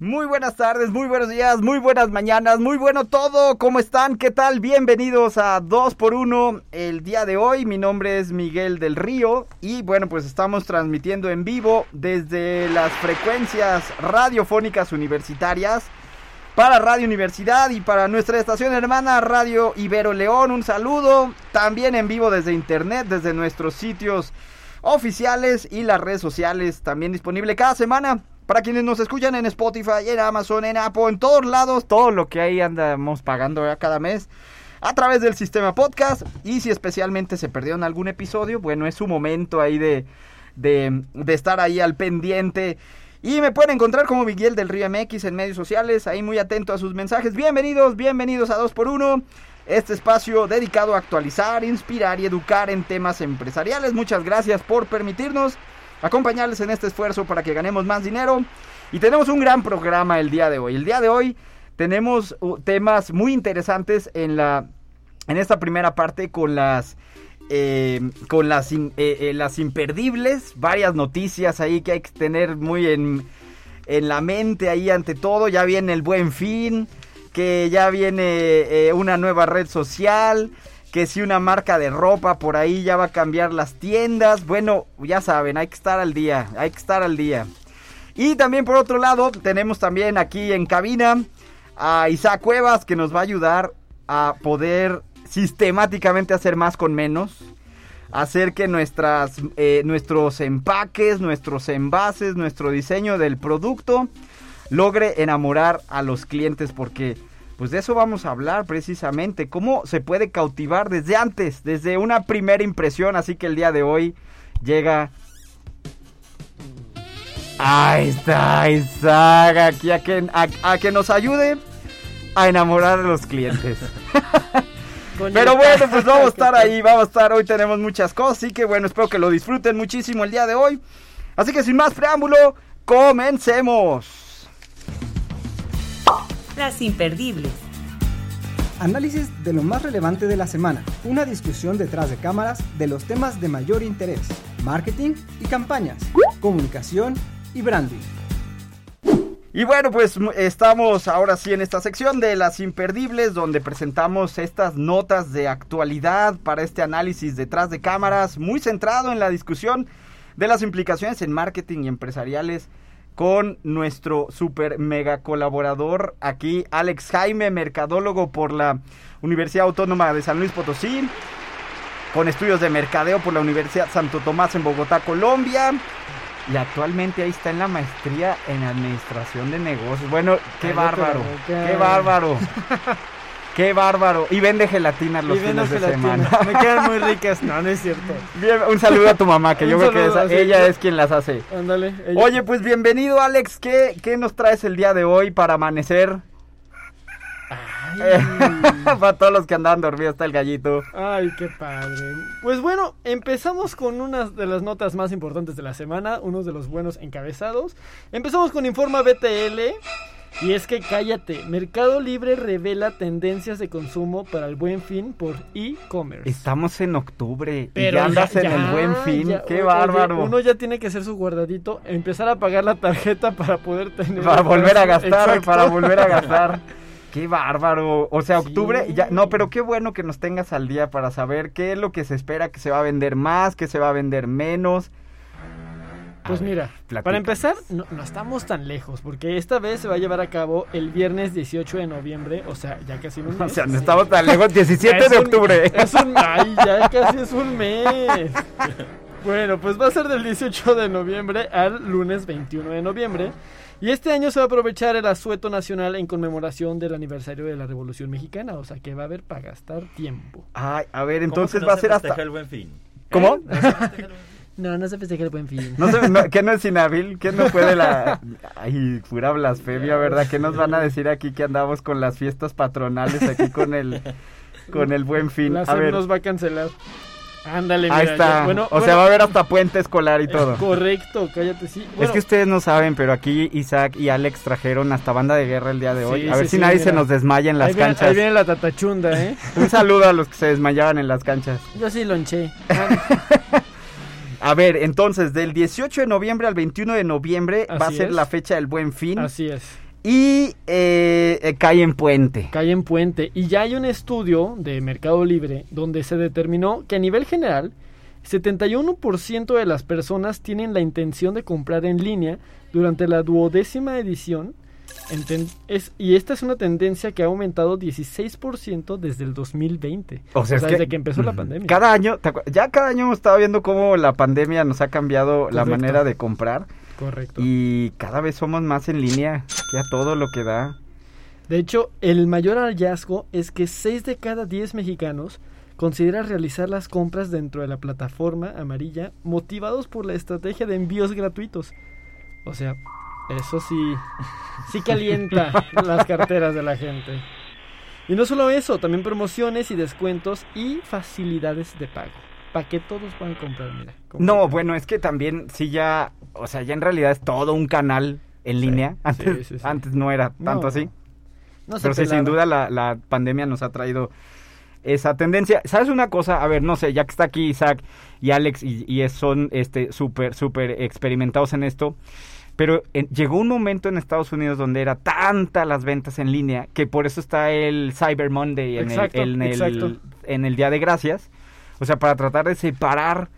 Muy buenas tardes, muy buenos días, muy buenas mañanas, muy bueno todo. ¿Cómo están? ¿Qué tal? Bienvenidos a 2x1 el día de hoy. Mi nombre es Miguel del Río y bueno, pues estamos transmitiendo en vivo desde las frecuencias radiofónicas universitarias para Radio Universidad y para nuestra estación hermana Radio Ibero León. Un saludo también en vivo desde internet, desde nuestros sitios oficiales y las redes sociales también disponible cada semana para quienes nos escuchan en Spotify, en Amazon, en Apple, en todos lados, todo lo que ahí andamos pagando cada mes a través del sistema podcast. Y si especialmente se perdieron algún episodio, bueno, es su momento ahí de, de, estar ahí al pendiente. Y me pueden encontrar como Miguel del Río MX en medios sociales, ahí muy atento a sus mensajes. Bienvenidos, bienvenidos a 2x1. Este espacio dedicado a actualizar, inspirar y educar en temas empresariales. Muchas gracias por permitirnos acompañarles en este esfuerzo para que ganemos más dinero. Y tenemos un gran programa el día de hoy. El día de hoy tenemos uh, temas muy interesantes en la en esta primera parte con las eh, con las, eh, eh, las imperdibles, varias noticias ahí que hay que tener muy en, en la mente ahí ante todo. Ya viene el buen fin, que ya viene una nueva red social que si una marca de ropa por ahí ya va a cambiar las tiendas. Bueno, ya saben, hay que estar al día, hay que estar al día. Y también por otro lado, tenemos también aquí en cabina a Isaac Cuevas que nos va a ayudar a poder sistemáticamente hacer más con menos. Hacer que nuestras, eh, nuestros empaques, nuestros envases, nuestro diseño del producto logre enamorar a los clientes porque pues de eso vamos a hablar precisamente, cómo se puede cautivar desde antes, desde una primera impresión, así que el día de hoy llega... Ahí está Isaac, aquí a que, a, que nos ayude a enamorar a los clientes. Pero bueno, pues vamos a estar ahí, vamos a estar, hoy tenemos muchas cosas, así que bueno, espero que lo disfruten muchísimo el día de hoy. Así que sin más preámbulo, comencemos. Las imperdibles. Análisis de lo más relevante de la semana. Una discusión detrás de cámaras de los temas de mayor interés. Marketing y campañas. Comunicación y branding. Y bueno, pues estamos ahora sí en esta sección de las imperdibles donde presentamos estas notas de actualidad para este análisis detrás de cámaras muy centrado en la discusión de las implicaciones en marketing y empresariales con nuestro super mega colaborador aquí, Alex Jaime, mercadólogo por la Universidad Autónoma de San Luis Potosí, con estudios de mercadeo por la Universidad Santo Tomás en Bogotá, Colombia. Y actualmente ahí está en la maestría en administración de negocios. Bueno, qué bárbaro, qué bárbaro. Qué bárbaro. Y vende gelatinas los fines de semana. Me quedan muy ricas. No, no es cierto. un saludo a tu mamá, que yo creo que ella es quien las hace. Ándale. Oye, pues bienvenido, Alex. ¿Qué, ¿Qué nos traes el día de hoy para amanecer? para todos los que andaban dormidos está el gallito. Ay, qué padre. Pues bueno, empezamos con una de las notas más importantes de la semana, uno de los buenos encabezados. Empezamos con Informa BTL. Y es que cállate, Mercado Libre revela tendencias de consumo para el buen fin por e-commerce. Estamos en octubre y ya andas en el buen fin, qué bárbaro. uno ya tiene que hacer su guardadito, empezar a pagar la tarjeta para poder tener... Para volver a gastar, para volver a gastar. Qué bárbaro. O sea, octubre, ya, no, pero qué bueno que nos tengas al día para saber qué es lo que se espera que se va a vender más, que se va a vender menos. Pues mira, para empezar, no, estamos tan lejos, porque esta vez se va a llevar a cabo el viernes 18 de noviembre, o sea, ya casi un mes. O sea, no estamos tan lejos, 17 de octubre. Es un, ay, ya casi es un mes. Bueno, pues va a ser del 18 de noviembre al lunes 21 de noviembre. Y este año se va a aprovechar el asueto nacional en conmemoración del aniversario de la Revolución Mexicana, o sea que va a haber para gastar tiempo. Ay, a ver, entonces va a ser hasta el buen fin? ¿Cómo? No, no se festeja el buen fin. No no, ¿Qué no es inhábil? ¿Qué no puede la...? Ay, pura blasfemia, ¿verdad? ¿Qué nos van a decir aquí que andamos con las fiestas patronales aquí con el, con el buen fin? La A ver, nos va a cancelar. Ándale, ahí mira, está. ya- Bueno, o bueno, sea, va a haber hasta puente escolar y es todo. Correcto, cállate, sí. Es que ustedes no saben, pero aquí Isaac y Alex trajeron hasta banda de guerra el día de hoy. Sí, a ver sí, si sí, nadie se nos desmaya en las ahí, viene, canchas. ahí viene la tatachunda, ¿eh? Un saludo a los que se desmayaban en las canchas. Yo sí lonché. A ver, entonces, del 18 de noviembre al 21 de noviembre va a ser es. la fecha del buen fin. Así es. Y eh, eh, cae en puente. Calle en Puente. Y ya hay un estudio de Mercado Libre donde se determinó que a nivel general, 71% de las personas tienen la intención de comprar en línea durante la duodécima edición. Enten- es- y esta es una tendencia que ha aumentado 16% desde el 2020. O sea, desde que empezó la pandemia. Cada año, ¿te acuer- ya cada año hemos estado viendo cómo la pandemia nos ha cambiado la manera de comprar. Correcto. Y cada vez somos más en línea, ya todo lo que da. De hecho, el mayor hallazgo es que 6 de cada 10 mexicanos considera realizar las compras dentro de la plataforma amarilla motivados por la estrategia de envíos gratuitos. O sea, eso sí, sí calienta las carteras de la gente. Y no solo eso, también promociones y descuentos y facilidades de pago. Para que todos puedan comprar, mira. No, bueno, es que también sí ya, o sea, ya en realidad es todo un canal en línea. Antes, sí, sí. antes no era tanto No, así. No Pero sí, sin duda la, la pandemia nos ha traído esa tendencia. ¿Sabes una cosa? A ver, no sé, ya que está aquí Isaac y Alex y, y son este súper, súper experimentados en esto. Pero en- llegó un momento en Estados Unidos donde era tanta las ventas en línea que por eso está el Cyber Monday en, Exacto, el, en, el, en el Día de Gracias. O sea, para tratar de separar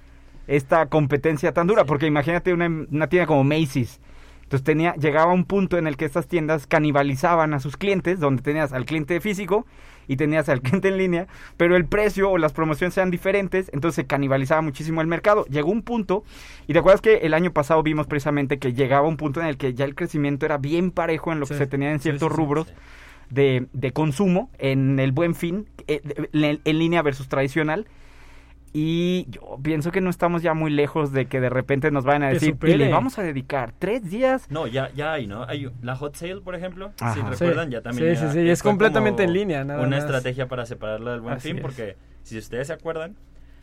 esta competencia tan dura. Porque imagínate una, una tienda como Macy's. Entonces tenía, llegaba un punto en el que estas tiendas canibalizaban a sus clientes, donde tenías al cliente físico y tenías al cliente en línea, pero el precio o las promociones eran diferentes, entonces se canibalizaba muchísimo el mercado. Llegó un punto, y te acuerdas que el año pasado vimos precisamente que llegaba un punto en el que ya el crecimiento era bien parejo en lo que se tenía en ciertos sí, sí, rubros De, de consumo en el buen fin, eh, en, en línea versus tradicional. Y yo pienso que no estamos ya muy lejos de que de repente nos vayan a decir, y le vamos a dedicar tres días No, ya, ya hay, ¿no? Hay la hot sale, por ejemplo. Si Ajá. recuerdan, Sí. ya también. Sí, era- sí, sí, es completamente en línea, nada Una más. estrategia para separarla del buen Así fin, es. porque si ustedes se acuerdan,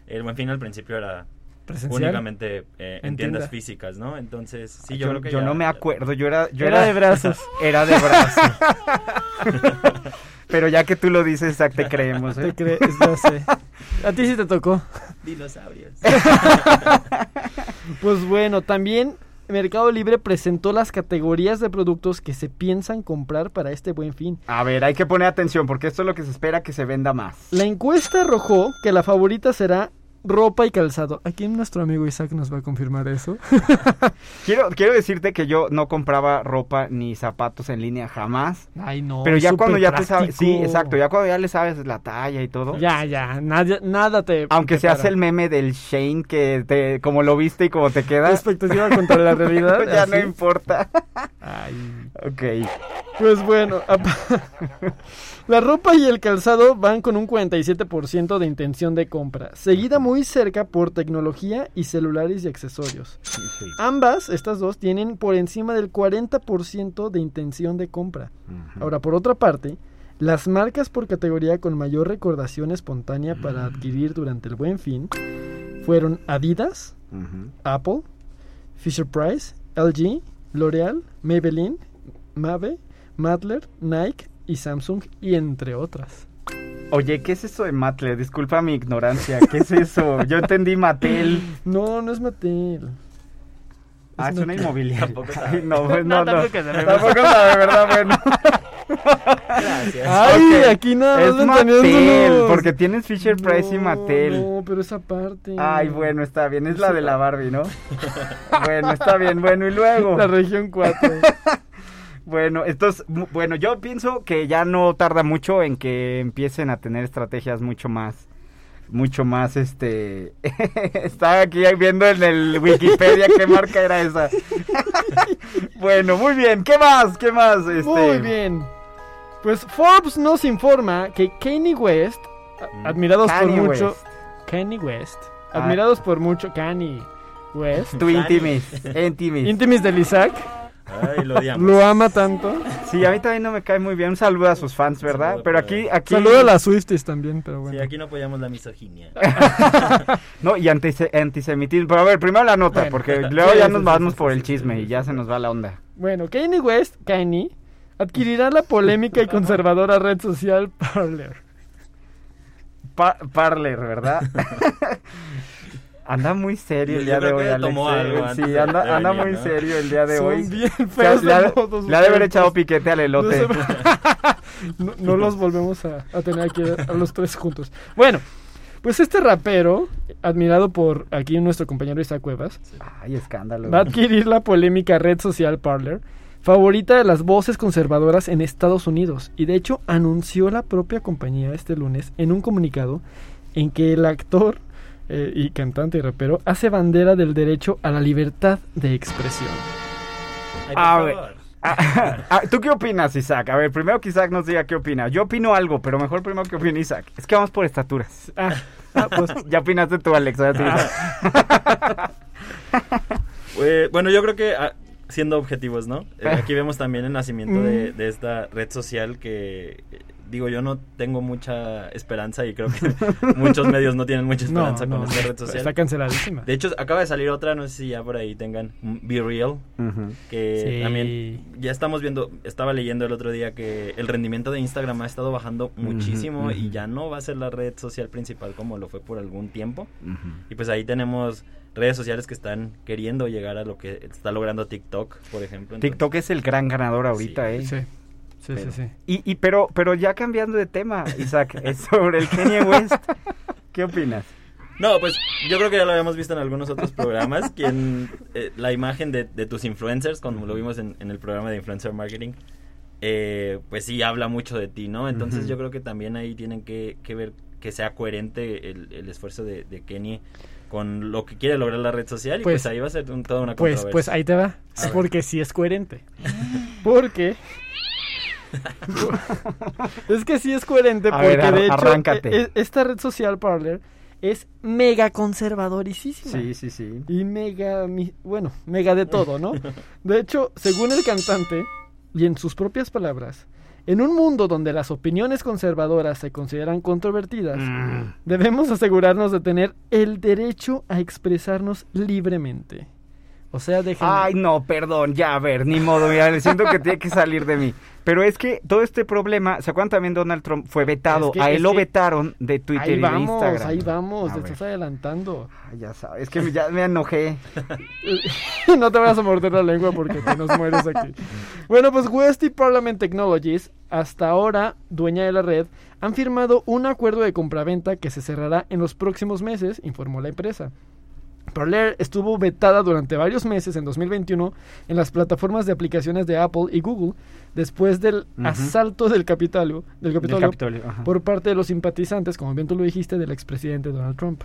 el buen fin al principio era Presencial. únicamente eh, en, En tiendas tienda. físicas, ¿no? Entonces, sí, yo yo, creo que yo ya- no me ya- acuerdo, yo era, yo Era de brazos. Era de brazos. Pero ya que tú lo dices, Zach, te creemos, ¿eh? Te crees, ya sé. A ti sí te tocó. Dinosaurios. Pues bueno, también Mercado Libre presentó las categorías de productos que se piensan comprar para este buen fin. A ver, hay que poner atención porque esto es lo que se espera que se venda más. La encuesta arrojó que la favorita será ropa y calzado. Aquí nuestro amigo Isaac nos va a confirmar eso. Quiero, quiero decirte que yo no compraba ropa ni zapatos en línea jamás. Ay, no. pero ya cuando ya te sabes, sí, exacto, ya cuando ya le sabes la talla y todo. Ya, ya, nada, nada te. Aunque te se hace el meme del Shane que te, como lo viste y como te queda, La expectativa contra la realidad. ya no importa. Ay. ok. Pues bueno, la ropa y el calzado van con un 47% de intención de compra, seguida muy cerca por tecnología y celulares y accesorios. Ambas, estas dos, tienen por encima del 40% de intención de compra. Ahora, por otra parte, las marcas por categoría con mayor recordación espontánea para adquirir durante el buen fin fueron Adidas. Apple, Fisher Price, LG, L'Oreal, Maybelline, Mave, Madler, Nike y Samsung y entre otras. Oye, ¿qué es eso de Matle? Disculpa mi ignorancia. ¿Qué es eso? Yo entendí Mattel. No, no es Mattel. Ah, es una inmobiliaria. Tampoco sabe. No, pues, no, no. tampoco sabemos. Tampoco sabe, ¿verdad? Bueno. Gracias. Ay, aquí nada Es más Mattel, porque tienes Fisher Price y No, Mattel. No, pero esa parte. Ay, bueno, está bien. Es la de la Barbie, ¿no? bueno, está bien. Bueno, y luego. La región 4. Bueno, entonces, bueno, yo pienso que ya no tarda mucho en que empiecen a tener estrategias mucho más, mucho más, este, estaba aquí viendo en el Wikipedia qué marca era esa. bueno, muy bien, ¿qué más? ¿Qué más? Este, Muy bien. Pues Forbes nos informa que Kanye West, admirados Kanye por mucho. West. Kanye West. Ah. Admirados por mucho. Kanye. West. Tu intimis. Intimis. Intimis del Isaac. Ay, lo odiamos. Lo ama tanto. Sí, a mí también no me cae muy bien. Un saludo a sus fans, ¿verdad? Saludo Pero aquí, aquí. Saludo a las Swifties también, pero bueno. Sí, aquí no apoyamos la misoginia. No, y antise- antisemitismo. Pero a ver, primero la nota, Bueno. porque luego Sí, ya nos vamos por el chisme y ya se nos va la onda. Bueno, Kanye West, Kanye, adquirirá la polémica y conservadora red social Parler. Pa- Parler, ¿verdad? anda muy serio el día de hoy, Alex. eh. Sí, anda, anda muy ¿no? serio el día de hoy. bien O sea, feos le, ha, de modos le ha de haber echado piquete al elote. No, se- no, no los volvemos a, a tener aquí a, a los tres juntos. Bueno, pues este rapero, admirado por aquí nuestro compañero Isaac Cuevas, Ay, escándalo. va a adquirir la polémica red social Parler, favorita de las voces conservadoras en Estados Unidos. Y de hecho anunció la propia compañía este lunes en un comunicado en que el actor eh, y cantante y rapero hace bandera del derecho a la libertad de expresión. A ver. favor. Ah, ah, ¿Tú qué opinas, Isaac? A ver, primero que Isaac nos diga qué opina. Yo opino algo, pero mejor primero que opina Isaac. Es que vamos por estaturas. Ah, ah, pues Ya opinaste tú, Alex. Eh, bueno, yo creo que ah, siendo objetivos, ¿no? Eh, Ah. aquí vemos también el nacimiento de, Mm. de esta red social que, digo, yo no tengo mucha esperanza y creo que muchos medios no tienen mucha no, esperanza no, con esta red social. está canceladísima. De hecho, acaba de salir otra, no sé si ya por ahí tengan, mm, Be Real, Ujú. que Sí. también ya estamos viendo, estaba leyendo el otro día que el rendimiento de Instagram ha estado bajando muchísimo y ya no va a ser la red social principal como lo fue por algún tiempo. Y pues ahí tenemos redes sociales que están queriendo llegar a lo que está logrando TikTok, por ejemplo. Entonces, TikTok es el gran ganador ahorita, Sí. ¿eh? Sí, sí, Pero- sí, sí. Y, y pero, pero ya cambiando de tema, Isaac, es sobre el Kanye West. ¿Qué opinas? No, pues yo creo que ya lo habíamos visto en algunos otros programas, quien eh, la imagen de, de tus influencers, como lo vimos en, en el programa de Influencer Marketing, eh, pues sí habla mucho de ti, ¿no? Entonces yo creo que también ahí tienen que, que ver que sea coherente el, el esfuerzo de, de Kenny con lo que quiere lograr la red social y pues, Pues- ahí va a ser un- toda una Pues, controversia. pues ahí te va. A ver. Porque sí es coherente. Porque. Es que sí es coherente A porque ver, ar- de hecho arráncate. e- e- esta red social Parler es mega conservadorísima. Sí, sí, sí. Y mega, bueno, mega de todo, ¿no? De hecho, según el cantante, y en sus propias palabras, en un mundo donde las opiniones conservadoras se consideran controvertidas, Mm. debemos asegurarnos de tener el derecho a expresarnos libremente. O sea, dejen... Ay, no, perdón, ya, a ver, ni modo, mira, siento que tiene que salir de mí. Pero es que todo este problema, ¿se acuerdan también Donald Trump fue vetado? Es que- a él lo que- vetaron de Twitter ahí y de vamos, Instagram. ahí vamos, A te ver. estás adelantando. Ay, ya sabes, es que ya me enojé. no te vas a morder la lengua porque te nos mueres aquí. Bueno, pues West y Parliament Technologies, hasta ahora dueña de la red, han firmado un acuerdo de compraventa que se cerrará en los próximos meses, informó la empresa. Parler estuvo vetada durante varios meses en 2021 en las plataformas de aplicaciones de Apple y Google después del asalto del Capitolio, del Capitolio por parte de los simpatizantes, como bien tú lo dijiste, del expresidente Donald Trump.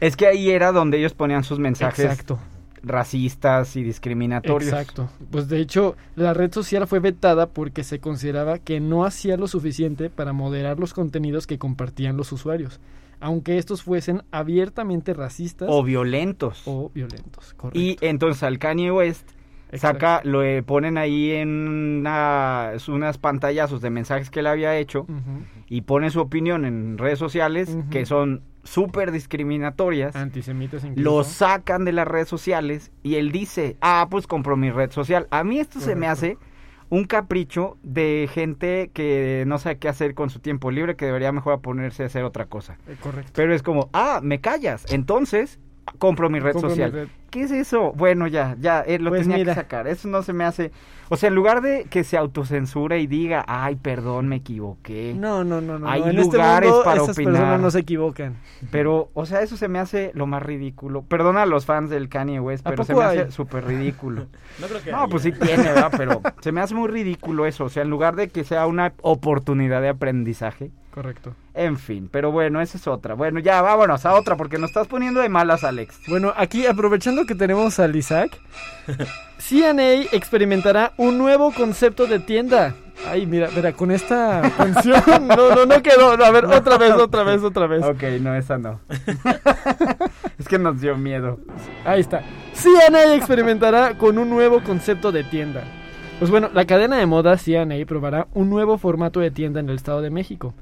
Es que ahí era donde ellos ponían sus mensajes Exacto. racistas y discriminatorios. Exacto. Pues de hecho, la red social fue vetada porque se consideraba que no hacía lo suficiente para moderar los contenidos que compartían los usuarios, aunque estos fuesen abiertamente racistas O violentos. o violentos. Correcto. Y entonces al Kanye West Exacto. saca, lo eh, ponen ahí en unas, unas pantallazos de mensajes que él había hecho y pone su opinión en redes sociales que son súper discriminatorias. Antisemitas incluso. Lo sacan de las redes sociales y él dice, ah, pues compro mi red social. A mí esto se me hace un capricho de gente que no sabe qué hacer con su tiempo libre, que debería mejor ponerse a hacer otra cosa. Eh, correcto. Pero es como, ah, me callas, entonces compro mi red Compro mi social. red. ¿Qué es eso? Bueno, ya, ya, eh, lo Pues tenía mira. que sacar. Eso no se me hace. O sea, en lugar de que se autocensura y diga, ay, perdón, me equivoqué. No, no, no, no. Hay este lugares mundo, para esas opinar. personas no se equivocan. Pero, o sea, eso se me hace lo más ridículo. Perdona a los fans del Kanye West, ¿A pero se me hay? hace súper ridículo. No creo que No, haya. pues sí tiene, ¿verdad? Pero se me hace muy ridículo eso. O sea, en lugar de que sea una oportunidad de aprendizaje. Correcto. En fin, pero bueno, esa es otra. Bueno, ya, vámonos a otra, porque nos estás poniendo de malas, Alex. Bueno, aquí aprovechando que tenemos al Isaac, CNA experimentará un nuevo concepto de tienda. Ay, mira, mira, con esta canción. No, no, no quedó. No, a ver, otra vez, otra vez, otra vez. Ok, no, esa no. es que nos dio miedo. Ahí está. CNA experimentará con un nuevo concepto de tienda. Pues bueno, la cadena de moda CNA probará un nuevo formato de tienda en el Estado de México.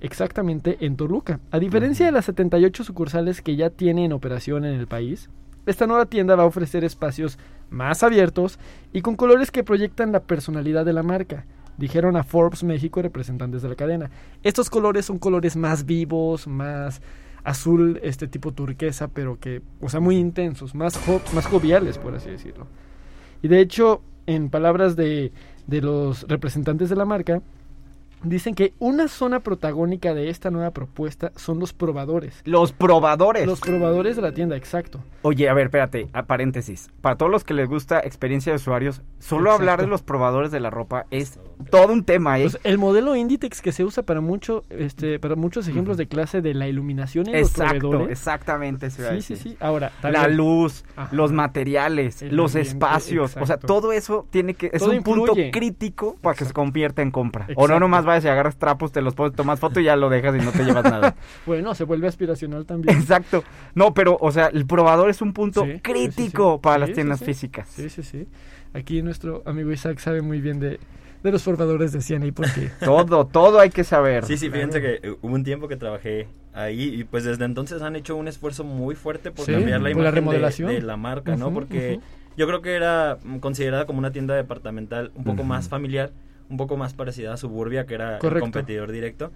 Exactamente en Toluca. A diferencia de las 78 sucursales que ya tiene en operación en el país, esta nueva tienda va a ofrecer espacios más abiertos y con colores que proyectan la personalidad de la marca. Dijeron a Forbes México representantes de la cadena. Estos colores son colores más vivos, más azul, este tipo turquesa, pero que, o sea, muy intensos, más, jo- más joviales, por así decirlo. Y de hecho, en palabras de, de los representantes de la marca, dicen que una zona protagónica de esta nueva propuesta son los probadores. Los probadores. Los probadores de la tienda, exacto. Oye, a ver, espérate, a paréntesis. Para todos los que les gusta experiencia de usuarios, solo Exacto. hablar de los probadores de la ropa es todo un tema, ¿eh? Pues el modelo Inditex que se usa para mucho, este, para muchos ejemplos de clase de la iluminación en Exacto, los proveedores. exactamente. se Sí, sí, decir. sí. Ahora, La luz, Ajá. los materiales, los espacios, o sea, exacto. todo eso tiene que es Todo un punto crítico para que se convierta en compra. O no Exacto. nomás vayas y agarras trapos, te los pones, tomas foto y ya lo dejas y no te llevas nada. Bueno, se vuelve aspiracional también. Exacto. No, pero o sea, el probador es un punto Sí, sí, sí, crítico sí. para Sí, las tiendas sí. físicas. Sí, sí, sí. Aquí nuestro amigo Isaac sabe muy bien de, de los formadores de CNA porque Todo, todo hay que saber. Sí, sí, fíjense que eh, hubo un tiempo que trabajé ahí y pues desde entonces han hecho un esfuerzo muy fuerte por Sí, cambiar la por la imagen de- remodelación. de, la marca, ¿no? Ujú, Porque ujú. yo creo que era mm, considerada como una tienda departamental un poco Ujú. más familiar, un poco más parecida a Suburbia, que era el Correcto. competidor directo.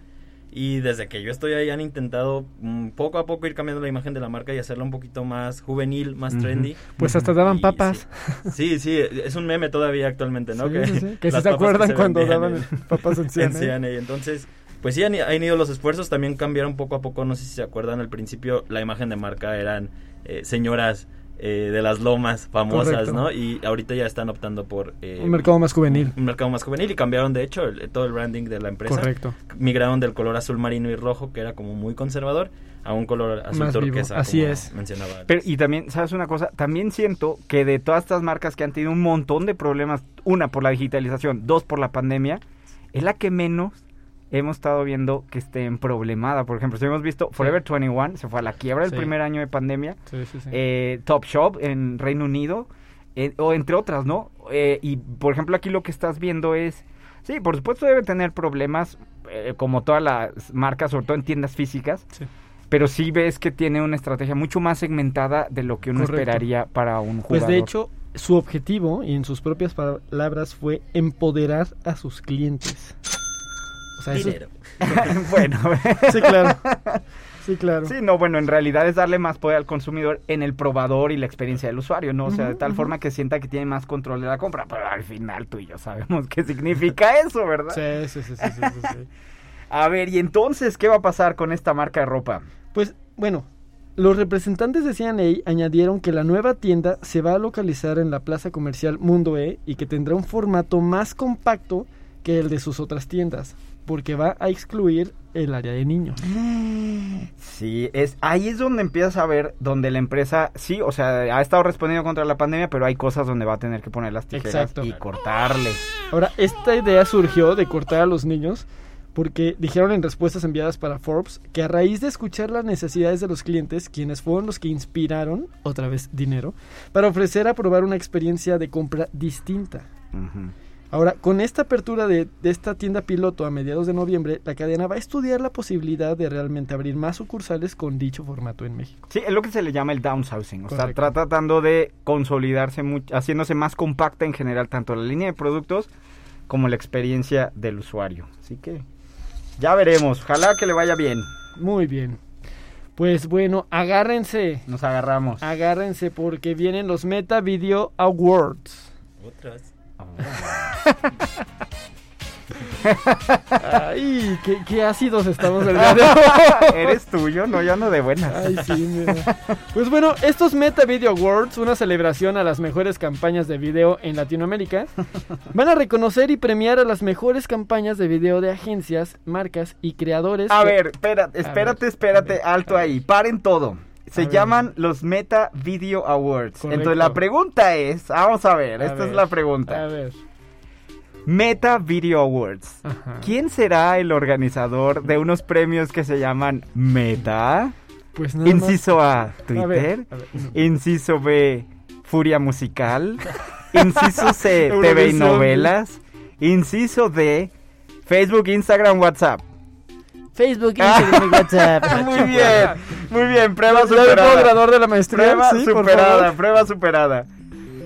Y desde que yo estoy ahí han intentado mm, poco a poco ir cambiando la imagen de la marca y hacerla un poquito más juvenil, más trendy. pues hasta daban Y papas. Sí, sí, es un meme todavía actualmente, ¿no? Sí. Que si se acuerdan se cuando daban papas en. CNA. Entonces, pues sí han, han ido los esfuerzos, también cambiaron poco a poco, no sé si se acuerdan, al principio la imagen de marca eran eh, señoras eh, de las lomas famosas, Correcto. ¿no? Y ahorita ya están optando por... eh, Un mercado más juvenil. un mercado más juvenil y cambiaron de hecho el- todo el branding de la empresa. Correcto. Migraron del color azul marino y rojo, que era como muy conservador, a un color azul Más vivo, turquesa. así como es. Mencionaba. Pero, y también, ¿sabes una cosa? También siento que de todas estas marcas que han tenido un montón de problemas, una por la digitalización, dos por la pandemia, es la que menos hemos estado viendo que esté en problemada. Por ejemplo, si hemos visto Forever 21, se fue a la quiebra el Sí. primer año de pandemia, Sí, sí, sí. eh, Top Shop en Reino Unido, eh, o entre otras, ¿no? Eh, y, por ejemplo, aquí lo que estás viendo es... Sí, por supuesto debe tener problemas, eh, como todas las marcas, sobre todo en tiendas físicas, Sí. pero sí ves que tiene una estrategia mucho más segmentada de lo que uno Correcto. esperaría para un jugador. Pues de hecho, su objetivo, y en sus propias palabras, fue empoderar a sus clientes. O sea, eso- Dinero. bueno, Sí, claro. Sí, claro. sí, no, bueno, en realidad es darle más poder al consumidor en el probador y la experiencia del usuario, ¿no? O sea, de tal forma que sienta que tiene más control de la compra, pero al final tú y yo sabemos qué significa eso, ¿verdad? Sí, sí, sí, sí, sí, sí, sí. A ver, y entonces, ¿qué va a pasar con esta marca de ropa? Pues, bueno, los representantes de CNA añadieron que la nueva tienda se va a localizar en la plaza comercial Mundo E y que tendrá un formato más compacto que el de sus otras tiendas, porque va a excluir el área de niños. Sí, es ahí es donde empiezas a ver donde la empresa, sí, o sea, ha estado respondiendo contra la pandemia, pero hay cosas donde va a tener que poner las tijeras Exacto. y cortarle. Ahora, esta idea surgió de cortar a los niños porque dijeron en respuestas enviadas para Forbes que a raíz de escuchar las necesidades de los clientes, quienes fueron los que inspiraron, otra vez dinero, para ofrecer a probar una experiencia de compra distinta. Ahora, con esta apertura de, de esta tienda piloto a mediados de noviembre, la cadena va a estudiar la posibilidad de realmente abrir más sucursales con dicho formato en México. Sí, es lo que se le llama el downsizing, o sea, está tratando de consolidarse, mu- haciéndose más compacta en general, tanto la línea de productos como la experiencia del usuario. Así que ya veremos, ojalá que le vaya bien, Muy bien. Pues bueno, agárrense. nos agarramos. Agárrense porque vienen los Meta Video Awards. Otras. Ay, qué, qué ácidos estamos el día de hoy. Eres tuyo, no, yo ando de buenas. Ay, sí, mira. Pues bueno, estos Meta Video Awards, una celebración a las mejores campañas de video en Latinoamérica, van a reconocer y premiar a las mejores campañas de video de agencias, marcas y creadores. A que- ver, espérate, espérate, espérate, a ver, alto a ver. ahí, paren todo. Se A ver. llaman los Meta Video Awards. Correcto. Entonces la pregunta es, vamos a ver, A esta ver, es la pregunta. A ver. Meta Video Awards. Ajá. ¿Quién será el organizador de unos premios que se llaman Meta? Pues nada Inciso A, A Twitter. ver, a ver. Inciso B, Furia Musical. Inciso C, TV y novelas. Inciso D, Facebook, Instagram, WhatsApp. Facebook, Instagram y WhatsApp. Muy bien, muy bien, prueba ¿Ya puedo superada. graduar de la maestría? Prueba Sí, superada, prueba superada.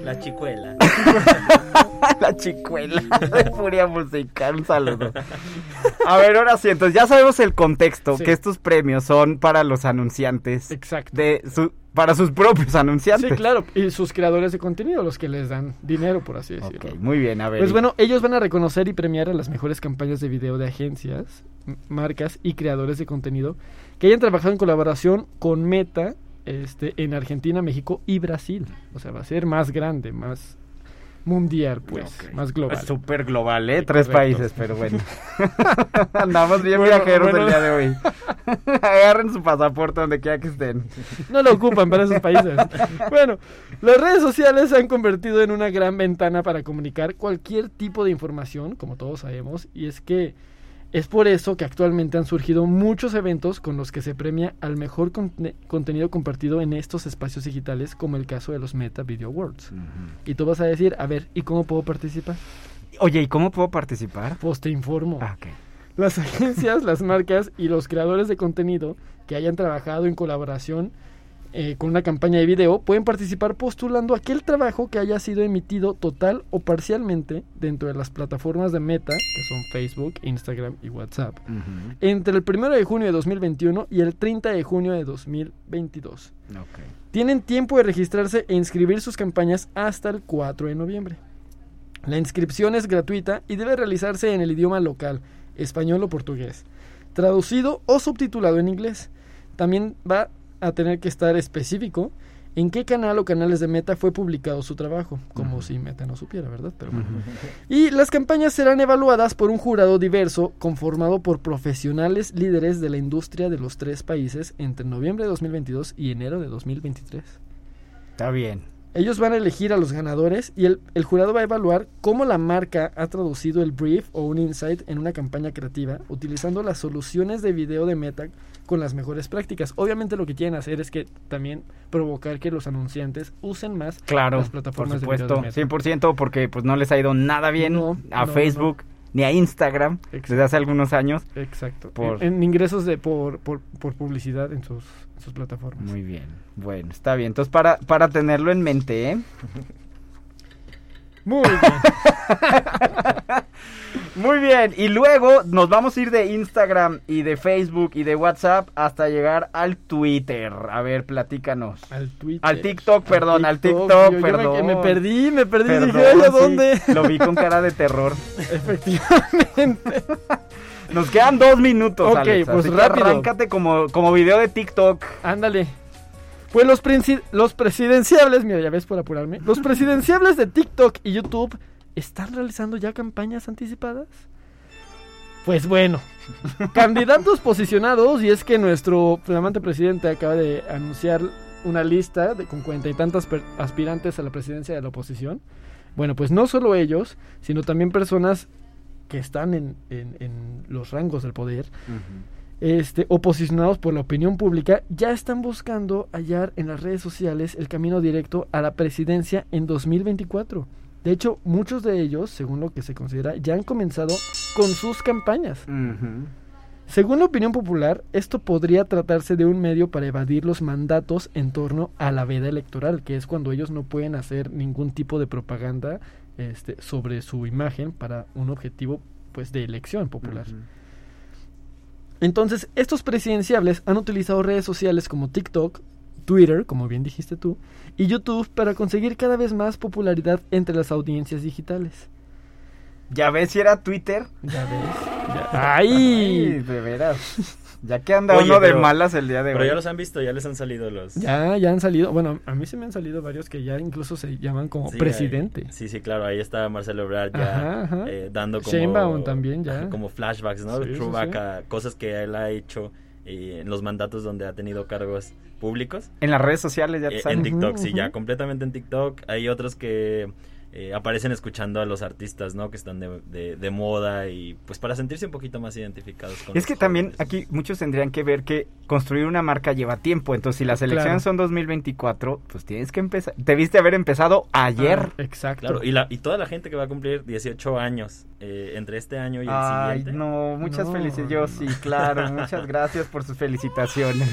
La chicuela. La chicuela de Furia Musical, un saludo. A ver, ahora sí, entonces ya sabemos el contexto, Sí. que estos premios son para los anunciantes. Exacto. De su, para sus propios anunciantes. Sí, claro. Y sus creadores de contenido, los que les dan dinero, por así decirlo. Ok, muy bien, a ver. Pues bueno, ellos van a reconocer y premiar a las mejores campañas de video de agencias, marcas y creadores de contenido que hayan trabajado en colaboración con Meta este, en Argentina, México y Brasil. O sea, va a ser más grande, más mundial, pues, más global. Súper global, ¿eh? Sí, Tres correcto. países, pero bueno. Andamos bien Bueno, viajeros bueno. el día de hoy. Agarren su pasaporte donde quiera que estén. No lo ocupan para esos países. Bueno, las redes sociales se han convertido en una gran ventana para comunicar cualquier tipo de información, como todos sabemos, y es que es por eso que actualmente han surgido muchos eventos con los que se premia al mejor conte- contenido compartido en estos espacios digitales, como el caso de los Meta Video Awards. Y tú vas a decir, a ver, ¿y cómo puedo participar? Oye, ¿y cómo puedo participar? Pues te informo. Ah, ok. Las agencias, las marcas y los creadores de contenido que hayan trabajado en colaboración eh, con una campaña de video pueden participar postulando aquel trabajo que haya sido emitido total o parcialmente dentro de las plataformas de Meta, que son Facebook, Instagram y WhatsApp, entre el 1 de junio de 2021 y el 30 de junio de 2022. Ok. Tienen tiempo de registrarse e inscribir sus campañas hasta el 4 de noviembre. La inscripción es gratuita y debe realizarse en el idioma local, español o portugués, traducido o subtitulado en inglés. También va a tener que estar específico en qué canal o canales de Meta fue publicado su trabajo, como si Meta no supiera, ¿verdad? Pero bueno. Y las campañas serán evaluadas por un jurado diverso conformado por profesionales líderes de la industria de los tres países entre noviembre de 2022 y enero de 2023. Está bien. Ellos van a elegir a los ganadores y el, el jurado va a evaluar cómo la marca ha traducido el brief o un insight en una campaña creativa utilizando las soluciones de video de Meta con las mejores prácticas. Obviamente lo que quieren hacer es que también provocar que los anunciantes usen más Claro, las por plataformas de video supuesto, de Meta. 100% porque pues no les ha ido nada bien No, a no, Facebook ni a Instagram Exacto. desde hace algunos años. Exacto. Por- En, en ingresos de por, por, por publicidad en sus, en sus plataformas. Muy bien, bueno, está bien. Entonces para, para tenerlo en mente, ¿eh? Muy bien. Muy bien, y luego nos vamos a ir de Instagram y de Facebook y de WhatsApp hasta llegar al Twitter. A ver, platícanos. Al Twitter. Al TikTok, perdón, al TikTok, yo- yo me- perdón. Me, perdí, me perdí. Perdón, dije, ¿a sí, dónde? Lo vi con cara de terror. Efectivamente. Nos quedan dos minutos, Ok, pues rápido. arráncate como, como video de TikTok. Ándale. Pues los, los presidenciables, mira, ya ves por apurarme. Los presidenciables de TikTok y YouTube están realizando ya campañas anticipadas. Pues bueno, candidatos posicionados, y es que nuestro flamante presidente acaba de anunciar una lista de, con cuarenta y tantas aspirantes a la presidencia de la oposición. Bueno, pues no solo ellos, sino también personas que están en los rangos del poder, este, o posicionados por la opinión pública, ya están buscando hallar en las redes sociales el camino directo a la presidencia en 2024. De hecho, muchos de ellos, según lo que se considera, ya han comenzado con sus campañas. Según la opinión popular, esto podría tratarse de un medio para evadir los mandatos en torno a la veda electoral, que es cuando ellos no pueden hacer ningún tipo de propaganda este, sobre su imagen para un objetivo pues de elección popular. Entonces, estos presidenciables han utilizado redes sociales como TikTok, Twitter, como bien dijiste tú, y YouTube para conseguir cada vez más popularidad entre las audiencias digitales. Ya ves si era Twitter. Ya ves. ya- Ay, ¡Ay! de veras. Ya que anda Oye, uno de pero- malas el día de Pero hoy. ya los han visto, ya les han salido los... Ya, ya han salido. Bueno, a mí se me han salido varios que ya incluso se llaman como Sí, presidente. ahí- sí, sí, claro, ahí está Marcelo Ebrard ya Ajá, ajá. eh, dando como... Sheinbaum también ya. Como flashbacks, ¿no? Sí, sí, Throwback sí. a cosas que él ha hecho eh, en los mandatos donde ha tenido cargos públicos. En las redes sociales ya te Eh, en TikTok, sí, ya completamente en TikTok. Hay otros que eh, aparecen escuchando a los artistas, ¿no? Que están de, de- de moda y pues para sentirse un poquito más identificados con Es los que también aquí muchos tendrían que ver que construir una marca lleva tiempo. Entonces, si las elecciones son 2024, pues tienes que empezar. Debiste haber empezado ayer. Ah, exacto. Claro, y, la, y toda la gente que va a cumplir 18 años eh, entre este año y el Ay, siguiente. no, muchas No, felicidades. Yo no, sí, claro. Muchas gracias por sus felicitaciones.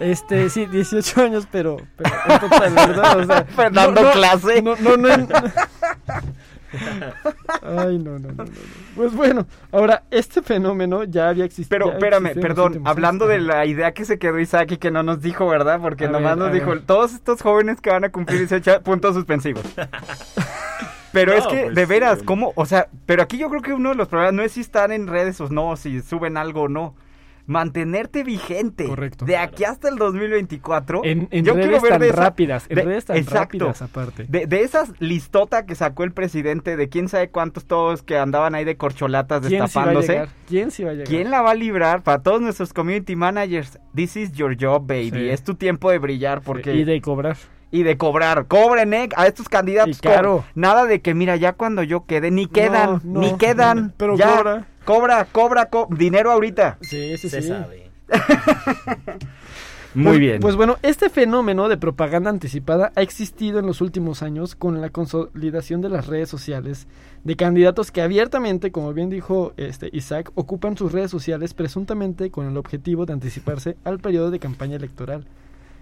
Este, sí, 18 años, pero, pero en total, ¿verdad? O sea, Pero dando clase. No, no, no. en- Ay, no, no, no, no, no. Pues bueno, ahora, este fenómeno ya había existido. Pero espérame, perdón, hablando años. de la idea que se quedó Isaac y que no nos dijo, ¿verdad? Porque A nomás ver, nos dijo, ver. todos estos jóvenes que van a cumplir 18 puntos suspensivos. Pero No, es que, pues, de veras, sí. ¿cómo? O sea, pero aquí yo creo que uno de los problemas no es si están en redes o no, si suben algo o no. Mantenerte vigente. Correcto. De aquí hasta el 2024. En, en yo redes quiero ver tan de esa- rápidas, en de- redes tan exacto. rápidas aparte. De, de esas listota que sacó el presidente de quién sabe cuántos todos que andaban ahí de corcholatas ¿Quién sí va a destapándose. ¿Quién sí va a llegar? ¿Quién la va a librar? Para todos nuestros community managers, this is your job, baby. Sí. Es tu tiempo de brillar porque Y de cobrar. y de cobrar. Cobren eh, a estos candidatos. Co- Nada de que mira, ya cuando yo quede ni quedan, no, ni quedan. pero ya, cobra. Cobra, cobra, co- dinero ahorita. Sí, sí, Se sí. sabe. Muy Pues- bien. Pues bueno, este fenómeno de propaganda anticipada ha existido en los últimos años con la consolidación de las redes sociales de candidatos que abiertamente, como bien dijo este Isaac, ocupan sus redes sociales presuntamente con el objetivo de anticiparse al periodo de campaña electoral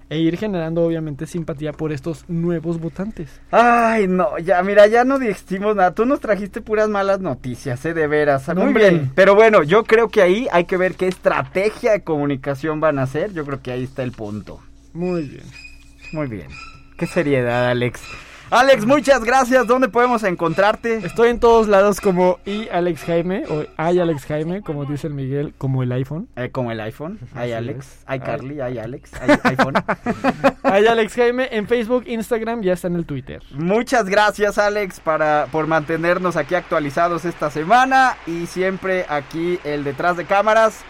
e ir generando obviamente simpatía por estos nuevos votantes. Ay, no, ya, mira, ya no dijimos nada. Tú nos trajiste puras malas noticias, ¿eh? De veras. Muy bien. Pero bueno, yo creo que ahí hay que ver qué estrategia de comunicación van a hacer. Yo creo que ahí está el punto. Muy bien. Muy bien. Qué seriedad, Alex. Alex, muchas gracias. ¿Dónde podemos encontrarte? Estoy en todos lados como y Alex Jaime o hay Alex Jaime, como dice el Miguel, como el iPhone. Eh, como el iPhone. Hay Alex. Hay Ay. Carly. Hay Alex. Hay iPhone. Hay Alex Jaime en Facebook, Instagram, ya está en el Twitter. Muchas gracias, Alex, para, por mantenernos aquí actualizados esta semana. Y siempre aquí el detrás de cámaras.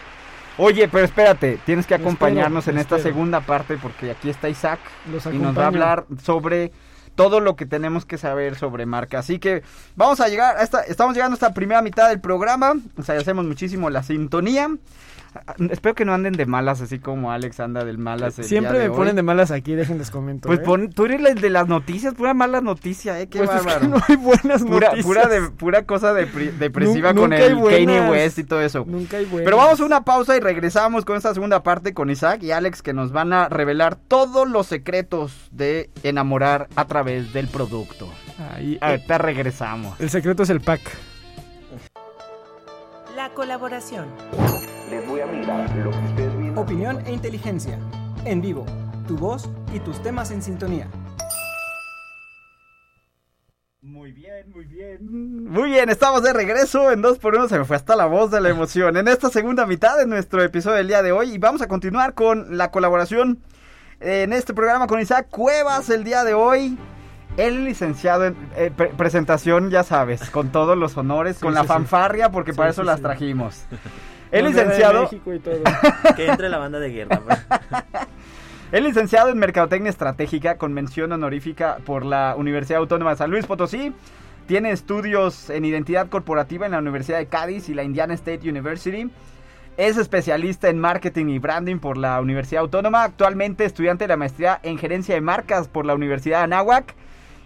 Oye, pero espérate, tienes que acompañarnos espero, en esta espero. segunda parte porque aquí está Isaac Los y nos va a hablar sobre todo lo que tenemos que saber sobre marca. Así que vamos a llegar a esta, estamos llegando a esta primera mitad del programa. Nos agradecemos muchísimo la sintonía. Espero que no anden de malas así como Alex anda del malas. el Siempre día me hoy. ponen de malas aquí, déjenles comento. Pues ¿eh? pon- tú eres el de las noticias, pura mala noticia, eh, qué Pues es bárbaro. que no hay buenas pura, noticias. pura, de- pura cosa depri- depresiva Nun- con el Kanye. West y todo eso. Nunca hay buenas. Pero vamos a una pausa y regresamos con esta segunda parte con Isaac y Alex que nos van a revelar todos los secretos de enamorar a través del producto. Ahí, eh, Ahorita regresamos. el secreto es el pack. La colaboración. Opinión e inteligencia. En vivo. Tu voz y tus temas en sintonía. Muy bien, muy bien. Muy bien, estamos de regreso en 2x1. Se me fue hasta la voz de la emoción. En esta segunda mitad de nuestro episodio del día de hoy. Y vamos a continuar con la colaboración en este programa con Isaac Cuevas el día de hoy. El licenciado en eh, pre- presentación, ya sabes, con todos los honores, Sí, con la sí, fanfarria, porque Sí, para eso sí, las sí. trajimos. El Bandera de licenciado, México y todo. Que entre la banda de guerra. pues. el licenciado en Mercadotecnia Estratégica con mención honorífica por la Universidad Autónoma de San Luis Potosí. Tiene estudios en identidad corporativa en la Universidad de Cádiz y la Indiana State University. Es especialista en marketing y branding por la Universidad Autónoma. Actualmente estudiante de la maestría en gerencia de marcas por la Universidad de Anáhuac.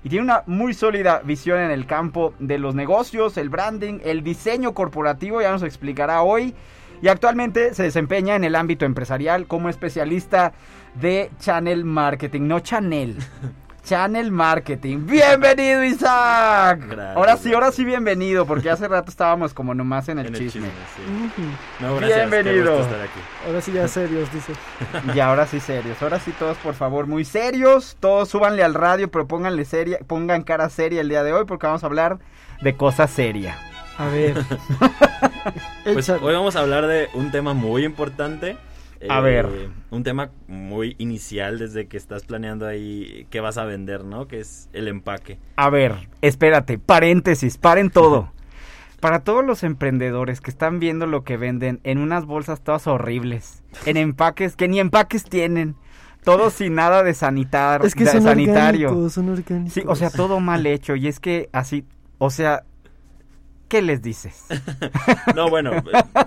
Y tiene una muy sólida visión en el campo de los negocios, el branding, el diseño corporativo, ya nos explicará hoy. Y actualmente se desempeña en el ámbito empresarial como especialista de channel marketing, no channel. Channel marketing. Bienvenido Isaac. Gracias, ahora sí, ahora sí bienvenido, porque hace rato estábamos como nomás en el En el chisme. sí. Ujú. No, gracias. qué Bienvenido. gusto estar aquí. Ahora sí ya serios, dice. Y ahora sí serios, ahora sí todos por favor muy serios, todos súbanle al radio, pero pónganle seria, pongan cara seria el día de hoy porque vamos a hablar de cosas serias. A ver. Pues hoy vamos a hablar de un tema muy importante. A eh, ver. Un tema muy inicial desde que estás planeando ahí qué vas a vender, ¿no? Que es el empaque. A ver, espérate, paréntesis, paren todo. Para todos los emprendedores que están viendo lo que venden en unas bolsas todas horribles, en empaques que ni empaques tienen, todo sin nada de sanitar, Es que de son sanitario. orgánicos, son orgánicos. Sí, o sea, todo mal hecho. Y es que así, o sea, ¿qué les dices? No, bueno,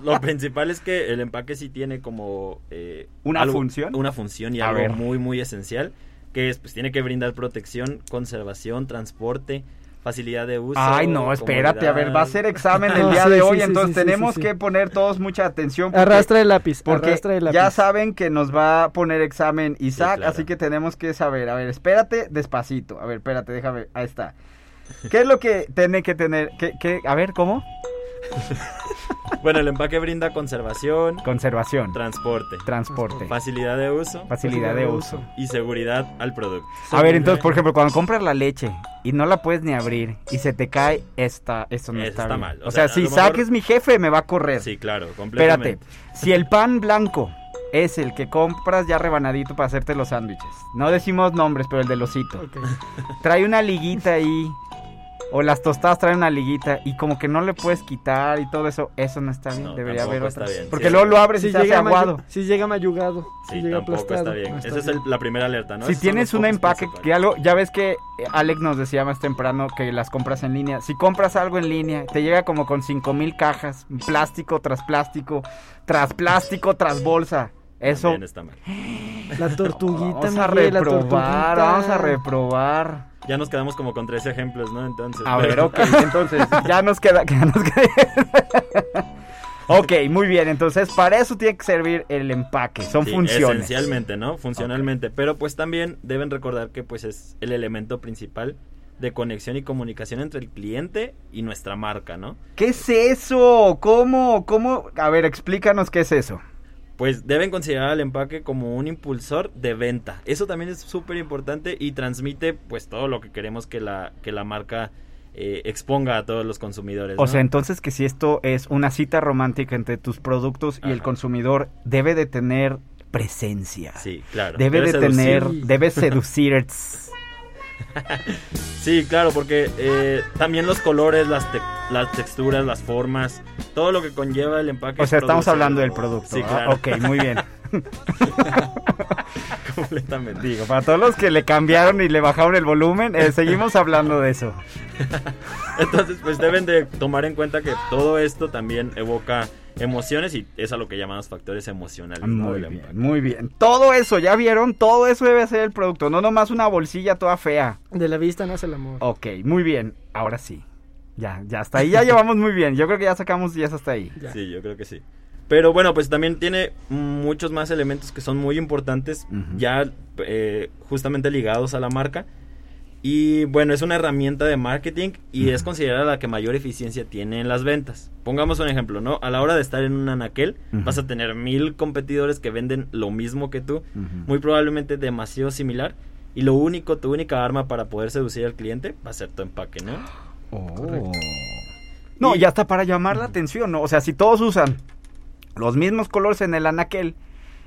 lo principal es que el empaque sí tiene como... eh, ¿Una función? Una función y A algo ver. muy, muy esencial, que es, pues tiene que brindar protección, conservación, transporte, facilidad de uso. Ay, no, espérate, a ver, va a ser examen el día sí, de sí, hoy, sí, entonces sí, sí, tenemos sí, sí. que poner todos mucha atención. porque- Arrastra el lápiz, Porque arrastra el lápiz. ya saben que nos va a poner examen Isaac, claro. así que tenemos que saber. A ver, espérate despacito. A ver, espérate, déjame. Ahí está. ¿Qué es lo que tiene que tener? ¿Qué, qué? A ver, ¿cómo? Bueno, el empaque brinda conservación, Conservación, transporte, transporte, facilidad de uso facilidad de uso. y seguridad al producto. A ver, entonces, por ejemplo, cuando compras la leche y no la puedes ni abrir y se te cae, esta, esto no Eso está, está mal. O, O sea, si lo Isaac mejor- es mi jefe, me va a correr. Sí, claro, Espérate, completamente. si el pan blanco es el que compras ya rebanadito para hacerte los sándwiches, no decimos nombres, pero el del osito, trae una liguita ahí, o las tostadas traen una liguita, y como que no le puedes quitar y todo eso, eso no está bien, No, debería haber tampoco otra. está bien, Porque sí. luego lo abres y Si se hace llega, mayu- aguado. si llega mayugado. si Sí, llega tampoco aplastado, está bien. no está Esa es el- la primera alerta, ¿no? si Esos tienes un empaque, que algo, ya ves que eh, Alex nos decía más temprano que las compras en línea. Si compras algo en línea, te llega como con cinco mil cajas, plástico tras plástico, tras plástico, tras bolsa. Eso También está mal. La tortuguita, vamos a Miguel, reprobar, tortuguita. vamos a reprobar. Ya nos quedamos como con tres ejemplos, ¿no? Entonces. A pero- ver, ok, entonces ya nos queda, ya nos queda. ok, muy bien, entonces para eso tiene que servir el empaque, son Sí, funciones. Esencialmente, ¿no? Funcionalmente. Pero pues también deben recordar que pues es el elemento principal de conexión y comunicación entre el cliente y nuestra marca, ¿no? ¿Qué es eso? ¿Cómo? ¿Cómo? A ver, explícanos qué es eso. Pues deben considerar al empaque como un impulsor de venta. Eso también es súper importante y transmite pues todo lo que queremos que la, que la marca eh, exponga a todos los consumidores. O sea, entonces que si esto es una cita romántica entre tus productos y el consumidor, debe de tener presencia. Sí, claro. Debe de seducir. tener, debe seducir. Sí, claro, porque eh, también los colores, las, te- las texturas, las formas, todo lo que conlleva el empaque. O sea, estamos hablando del producto. Sí, ¿ah? claro. Ok, muy bien. Completamente. Digo, para todos los que le cambiaron y le bajaron el volumen, eh, seguimos hablando de eso. Entonces, pues deben de tomar en cuenta que todo esto también evoca emociones y es a lo que llamamos factores emocionales. Muy bien, muy bien. Todo eso, ¿ya vieron? Todo eso debe ser el producto, no nomás una bolsilla toda fea. De la vista nace el amor. Ok, muy bien. Ahora sí. Ya, ya hasta ahí ya llevamos muy bien. Yo creo que ya sacamos 10 hasta ahí. Ya. Sí, yo creo que sí. Pero bueno, pues también tiene muchos más elementos que son muy importantes, ya eh, justamente ligados a la marca. Y bueno, es una herramienta de marketing y es considerada la que mayor eficiencia tiene en las ventas. Pongamos un ejemplo, ¿no? A la hora de estar en un anaquel, vas a tener mil competidores que venden lo mismo que tú, muy probablemente demasiado similar. Y lo único, tu única arma para poder seducir al cliente va a ser tu empaque, ¿no? Oh. No, Y- ya está para llamar la atención, ¿no? O sea, si todos usan los mismos colores en el anaquel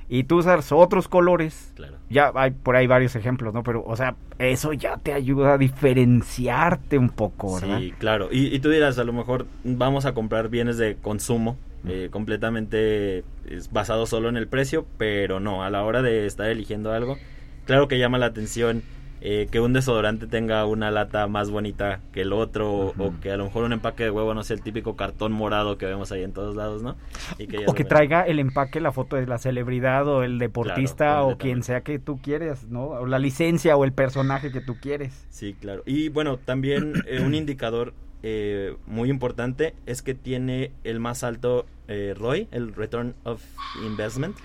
y tú usas otros colores, Claro. ya hay por ahí varios ejemplos, ¿no? Pero, o sea, eso ya te ayuda a diferenciarte un poco, ¿verdad? Sí, claro. Y, y tú dirás, a lo mejor vamos a comprar bienes de consumo eh, completamente es basado solo en el precio, pero no, a la hora de estar eligiendo algo, claro que llama la atención eh, que un desodorante tenga una lata más bonita que el otro, o- Ujú. o que a lo mejor un empaque de huevo no sea el típico cartón morado que vemos ahí en todos lados, ¿no? Y que ya O que ven. traiga el empaque, la foto de la celebridad o el deportista o quien sea que tú quieres, ¿no? O la licencia o el personaje que tú quieres. Sí, claro. Y bueno, también eh, un indicador eh, muy importante es que tiene el más alto eh, ROI, el Return of Investment.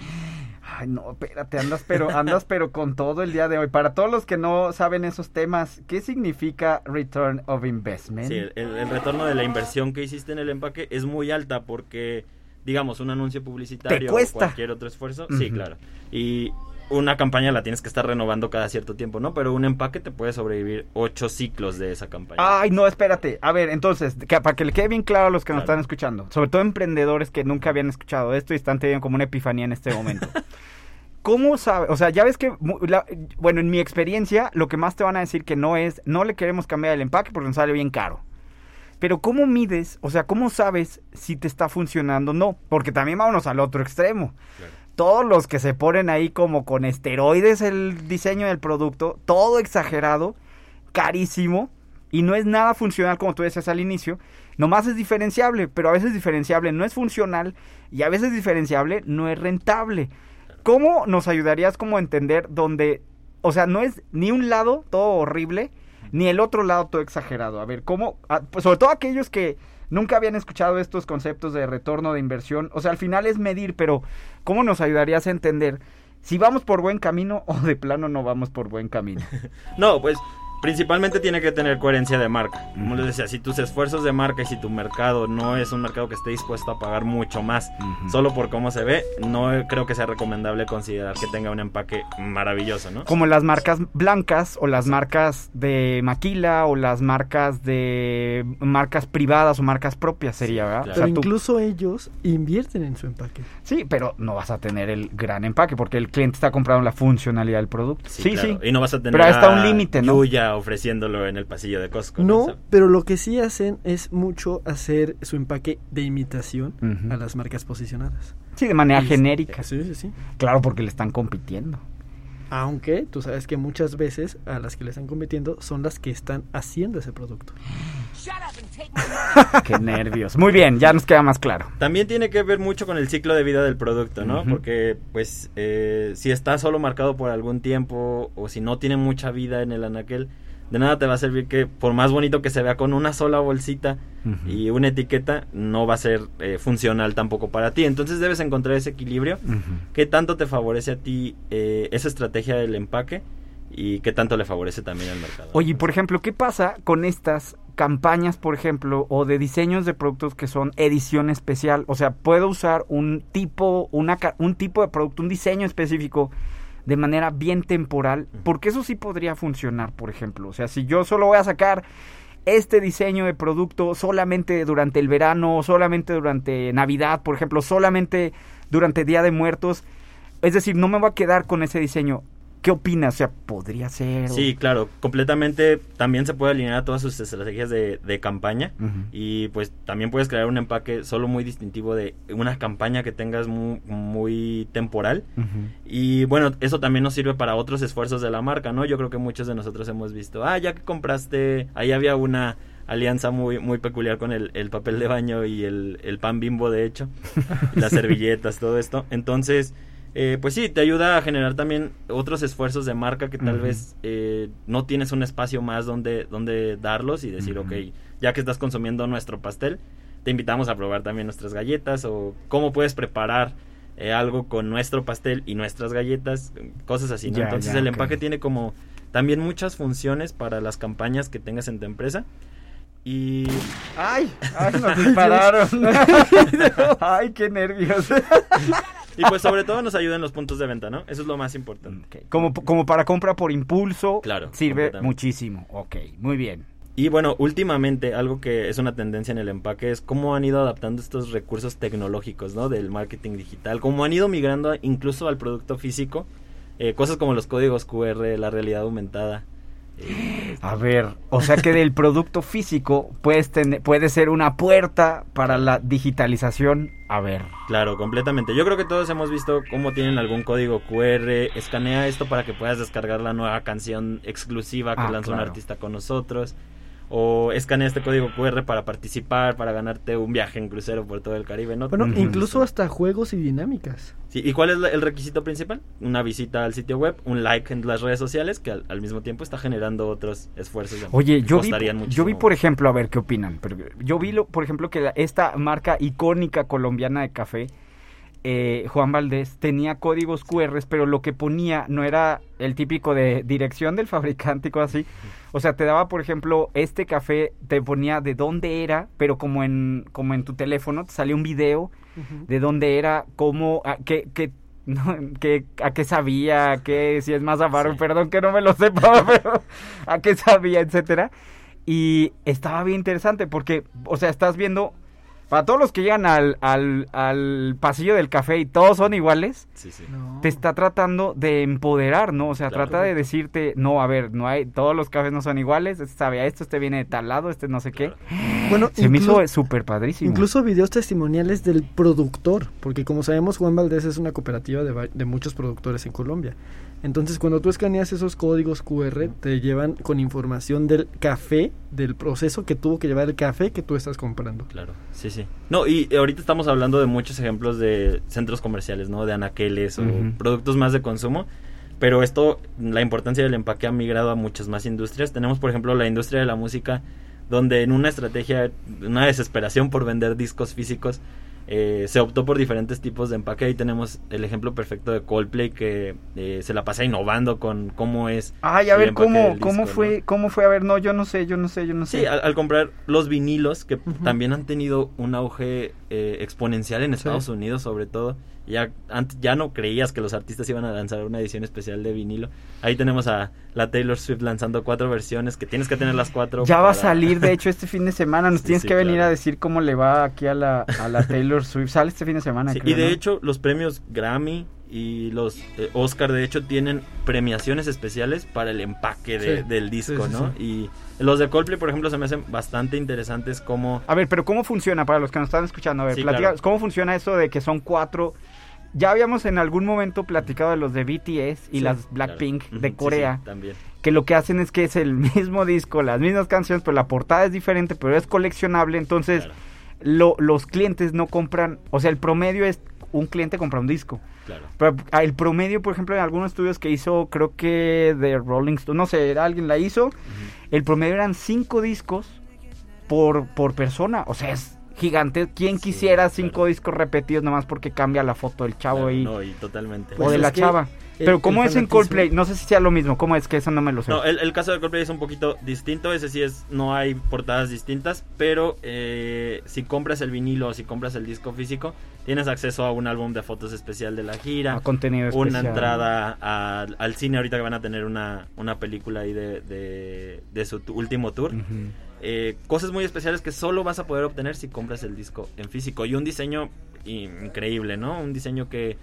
Ay, no, espérate, andas pero, andas pero con todo el día de hoy. Para todos los que no saben esos temas, ¿qué significa Return of Investment? Sí, el, el retorno de la inversión que hiciste en el empaque es muy alta porque, digamos, un anuncio publicitario Te o cuesta. cualquier otro esfuerzo, sí, Ujú. claro. Y una campaña la tienes que estar renovando cada cierto tiempo, ¿no? Pero un empaque te puede sobrevivir ocho ciclos de esa campaña. Ay, no, espérate. A ver, entonces, que- para que le quede bien claro a los que nos están escuchando, sobre todo emprendedores que nunca habían escuchado esto y están teniendo como una epifanía en este momento. ¿Cómo sabe? O sea, ya ves que, la- bueno, en mi experiencia, lo que más te van a decir que no es, no le queremos cambiar el empaque porque nos sale bien caro. Pero ¿cómo mides? O sea, ¿cómo sabes si te está funcionando o no? Porque también vámonos al otro extremo. Claro. Todos los que se ponen ahí como con esteroides el diseño del producto, todo exagerado, carísimo y no es nada funcional como tú decías al inicio, nomás es diferenciable, pero a veces diferenciable no es funcional y a veces diferenciable no es rentable. ¿Cómo nos ayudarías como a entender donde, o sea, no es ni un lado todo horrible, ni el otro lado todo exagerado? A ver, ¿cómo, ah, pues sobre todo aquellos que nunca habían escuchado estos conceptos de retorno de inversión, o sea, al final es medir, pero ¿cómo nos ayudarías a entender si vamos por buen camino o de plano no vamos por buen camino? No, pues principalmente tiene que tener coherencia de marca. Como les decía, si tus esfuerzos de marca y si tu mercado no es un mercado que esté dispuesto a pagar mucho más solo por cómo se ve, no creo que sea recomendable considerar que tenga un empaque maravilloso, ¿no? Como las marcas blancas o las marcas de maquila o las marcas de marcas privadas o marcas propias sería, ¿verdad? Pero O sea, tú- incluso ellos invierten en su empaque. Sí, pero no vas a tener el gran empaque porque el cliente está comprando la funcionalidad del producto. Sí, sí. claro. Y no vas a tener Pero ahí está un límite, ¿no? Yuya ofreciéndolo en el pasillo de Costco. No, pero lo que sí hacen es mucho hacer su empaque de imitación a las marcas posicionadas. Sí, de manera Y- genérica. Sí, sí, sí. Claro, porque le están compitiendo. Aunque tú sabes que muchas veces a las que le están compitiendo son las que están haciendo ese producto. Qué nervios. Muy bien, ya nos queda más claro. También tiene que ver mucho con el ciclo de vida del producto, ¿no? Porque, pues, eh, si está solo marcado por algún tiempo o si no tiene mucha vida en el anaquel, de nada te va a servir que, por más bonito que se vea con una sola bolsita y una etiqueta, no va a ser eh, funcional tampoco para ti. Entonces debes encontrar ese equilibrio. Ujú. ¿Qué tanto te favorece a ti eh, esa estrategia del empaque? Y qué tanto le favorece también al mercado. Oye, por ejemplo, ¿qué pasa con estas campañas, por ejemplo, o de diseños de productos que son edición especial? O sea, puedo usar un tipo, una, un tipo de producto, un diseño específico de manera bien temporal, porque eso sí podría funcionar, por ejemplo. O sea, si yo solo voy a sacar este diseño de producto solamente durante el verano, solamente durante Navidad, por ejemplo, solamente durante Día de Muertos, es decir, no me voy a quedar con ese diseño. ¿Qué opinas? O sea, podría ser. Sí, claro, completamente también se puede alinear a todas sus estrategias de, de campaña y pues también puedes crear un empaque solo muy distintivo de una campaña que tengas muy, muy temporal y bueno, eso también nos sirve para otros esfuerzos de la marca, ¿no? Yo creo que muchos de nosotros hemos visto, ah, ya que compraste, ahí había una alianza muy muy peculiar con el, el papel de baño y el, el pan bimbo, de hecho, las servilletas, todo esto. Entonces, eh, pues sí, te ayuda a generar también otros esfuerzos de marca que tal vez eh, no tienes un espacio más donde, donde darlos y decir, Ujú. ok, ya que estás consumiendo nuestro pastel, te invitamos a probar también nuestras galletas o cómo puedes preparar eh, algo con nuestro pastel y nuestras galletas, cosas así, ¿no? Entonces el empaque tiene como también muchas funciones para las campañas que tengas en tu empresa. Y ¡Ay! ¡Ay, nos dispararon! ¡Ay, qué nervios! Y pues sobre todo nos ayuda en los puntos de venta, ¿no? Eso es lo más importante. Como, como para compra por impulso, Claro, sirve muchísimo. Ok, muy bien. Y bueno, últimamente algo que es una tendencia en el empaque es cómo han ido adaptando estos recursos tecnológicos, ¿no? Del marketing digital, cómo han ido migrando incluso al producto físico, eh, cosas como los códigos QR, la realidad aumentada. A ver, o sea que del producto físico puedes tener, puede ser una puerta para la digitalización. A ver. Claro, completamente. Yo creo que todos hemos visto cómo tienen algún código QR. Escanea esto para que puedas descargar la nueva canción exclusiva que Ah, lanza un artista con nosotros. O escanea este código QR para participar, para ganarte un viaje en crucero por todo el Caribe, ¿no? Bueno, incluso hasta juegos y dinámicas. Sí, ¿Y cuál es el requisito principal? Una visita al sitio web, un like en las redes sociales, que al, al mismo tiempo está generando otros esfuerzos. de- Oye, yo vi, costarían yo vi, por ejemplo, a ver qué opinan. Pero yo vi, lo- por ejemplo, que la- esta marca icónica colombiana de café, eh, Juan Valdés, tenía códigos QR, pero lo que ponía no era el típico de dirección del fabricante y cosas así. O sea, te daba, por ejemplo, este café, te ponía de dónde era, pero como en, como en tu teléfono, te salía un video de dónde era, cómo, a, qué, qué, no, a qué sabía, a qué, si es más amargo, Sí. perdón que no me lo sepa, pero a qué sabía, etcétera. Y estaba bien interesante porque, o sea, estás viendo para todos los que llegan al, al, al pasillo del café y todos son iguales, Sí, sí. No. te está tratando de empoderar, ¿no? O sea, Claro. trata de decirte, no, a ver, no hay, todos los cafés no son iguales, este sabe a esto, este viene de tal lado, este no sé qué. Bueno, Se me hizo súper padrísimo. Incluso videos testimoniales del productor, porque como sabemos Juan Valdés es una cooperativa de, va- de muchos productores en Colombia. Entonces cuando tú escaneas esos códigos QR te llevan con información del café, del proceso que tuvo que llevar el café que tú estás comprando. Claro, sí, sí. No, y ahorita estamos hablando de muchos ejemplos de centros comerciales, ¿no? De anaqueles o productos más de consumo. Pero esto, la importancia del empaque ha migrado a muchas más industrias. Tenemos, por ejemplo, la industria de la música, donde en una estrategia, una desesperación por vender discos físicos, eh, se optó por diferentes tipos de empaque. Ahí tenemos el ejemplo perfecto de Coldplay, que eh, se la pasa innovando con cómo es. Ay, a ver, ¿cómo, cómo fue, ¿no? cómo fue? A ver, no, yo no sé, yo no sé, yo no sé. Sí, al, al comprar los vinilos, que también han tenido un auge eh, exponencial en Estados Unidos, sobre todo. Ya, antes, ya no creías que los artistas iban a lanzar una edición especial de vinilo. Ahí tenemos a la Taylor Swift lanzando cuatro versiones, que tienes que tener las cuatro. Ya va a salir, de hecho, este fin de semana. Nos Sí, tienes sí, que venir claro. a decir cómo le va aquí a la, a la Taylor Swift. Sale este fin de semana, Sí, creo, y de ¿no? hecho, los premios Grammy y los eh, Oscar, de hecho, tienen premiaciones especiales para el empaque de- del disco, ¿no? Y los de Coldplay, por ejemplo, se me hacen bastante interesantes como... A ver, pero ¿cómo funciona para los que nos están escuchando? A ver, platica- claro. ¿cómo funciona eso de que son cuatro? Ya habíamos en algún momento platicado de los de BTS y Sí, las. Blackpink de Corea, sí, también. que lo que hacen es que es el mismo disco, las mismas canciones, pero la portada es diferente, pero es coleccionable, entonces Claro, lo- los clientes no compran, o sea, el promedio es un cliente compra un disco. claro. Pero ah, el promedio, por ejemplo, en algunos estudios que hizo, creo que de Rolling Stone, no sé, alguien la hizo, el promedio eran cinco discos por, por persona. O sea, es gigante. ¿Quién Sí, quisiera cinco claro. discos repetidos nomás porque cambia la foto del chavo Claro, ahí? No, y totalmente. o Pues de la chava. el- Pero ¿cómo es en Coldplay? No sé si sea lo mismo. ¿Cómo es que eso no me lo sé? No, el, el caso de Coldplay es un poquito distinto. Ese sí es, no hay portadas distintas. Pero eh, si compras el vinilo o si compras el disco físico, tienes acceso a un álbum de fotos especial de la gira. A contenido una especial. entrada a- al cine ahorita que van a tener una, una película ahí de, de, de su último tour. Eh, cosas muy especiales que solo vas a poder obtener si compras el disco en físico. Y un diseño increíble, ¿no? Un diseño que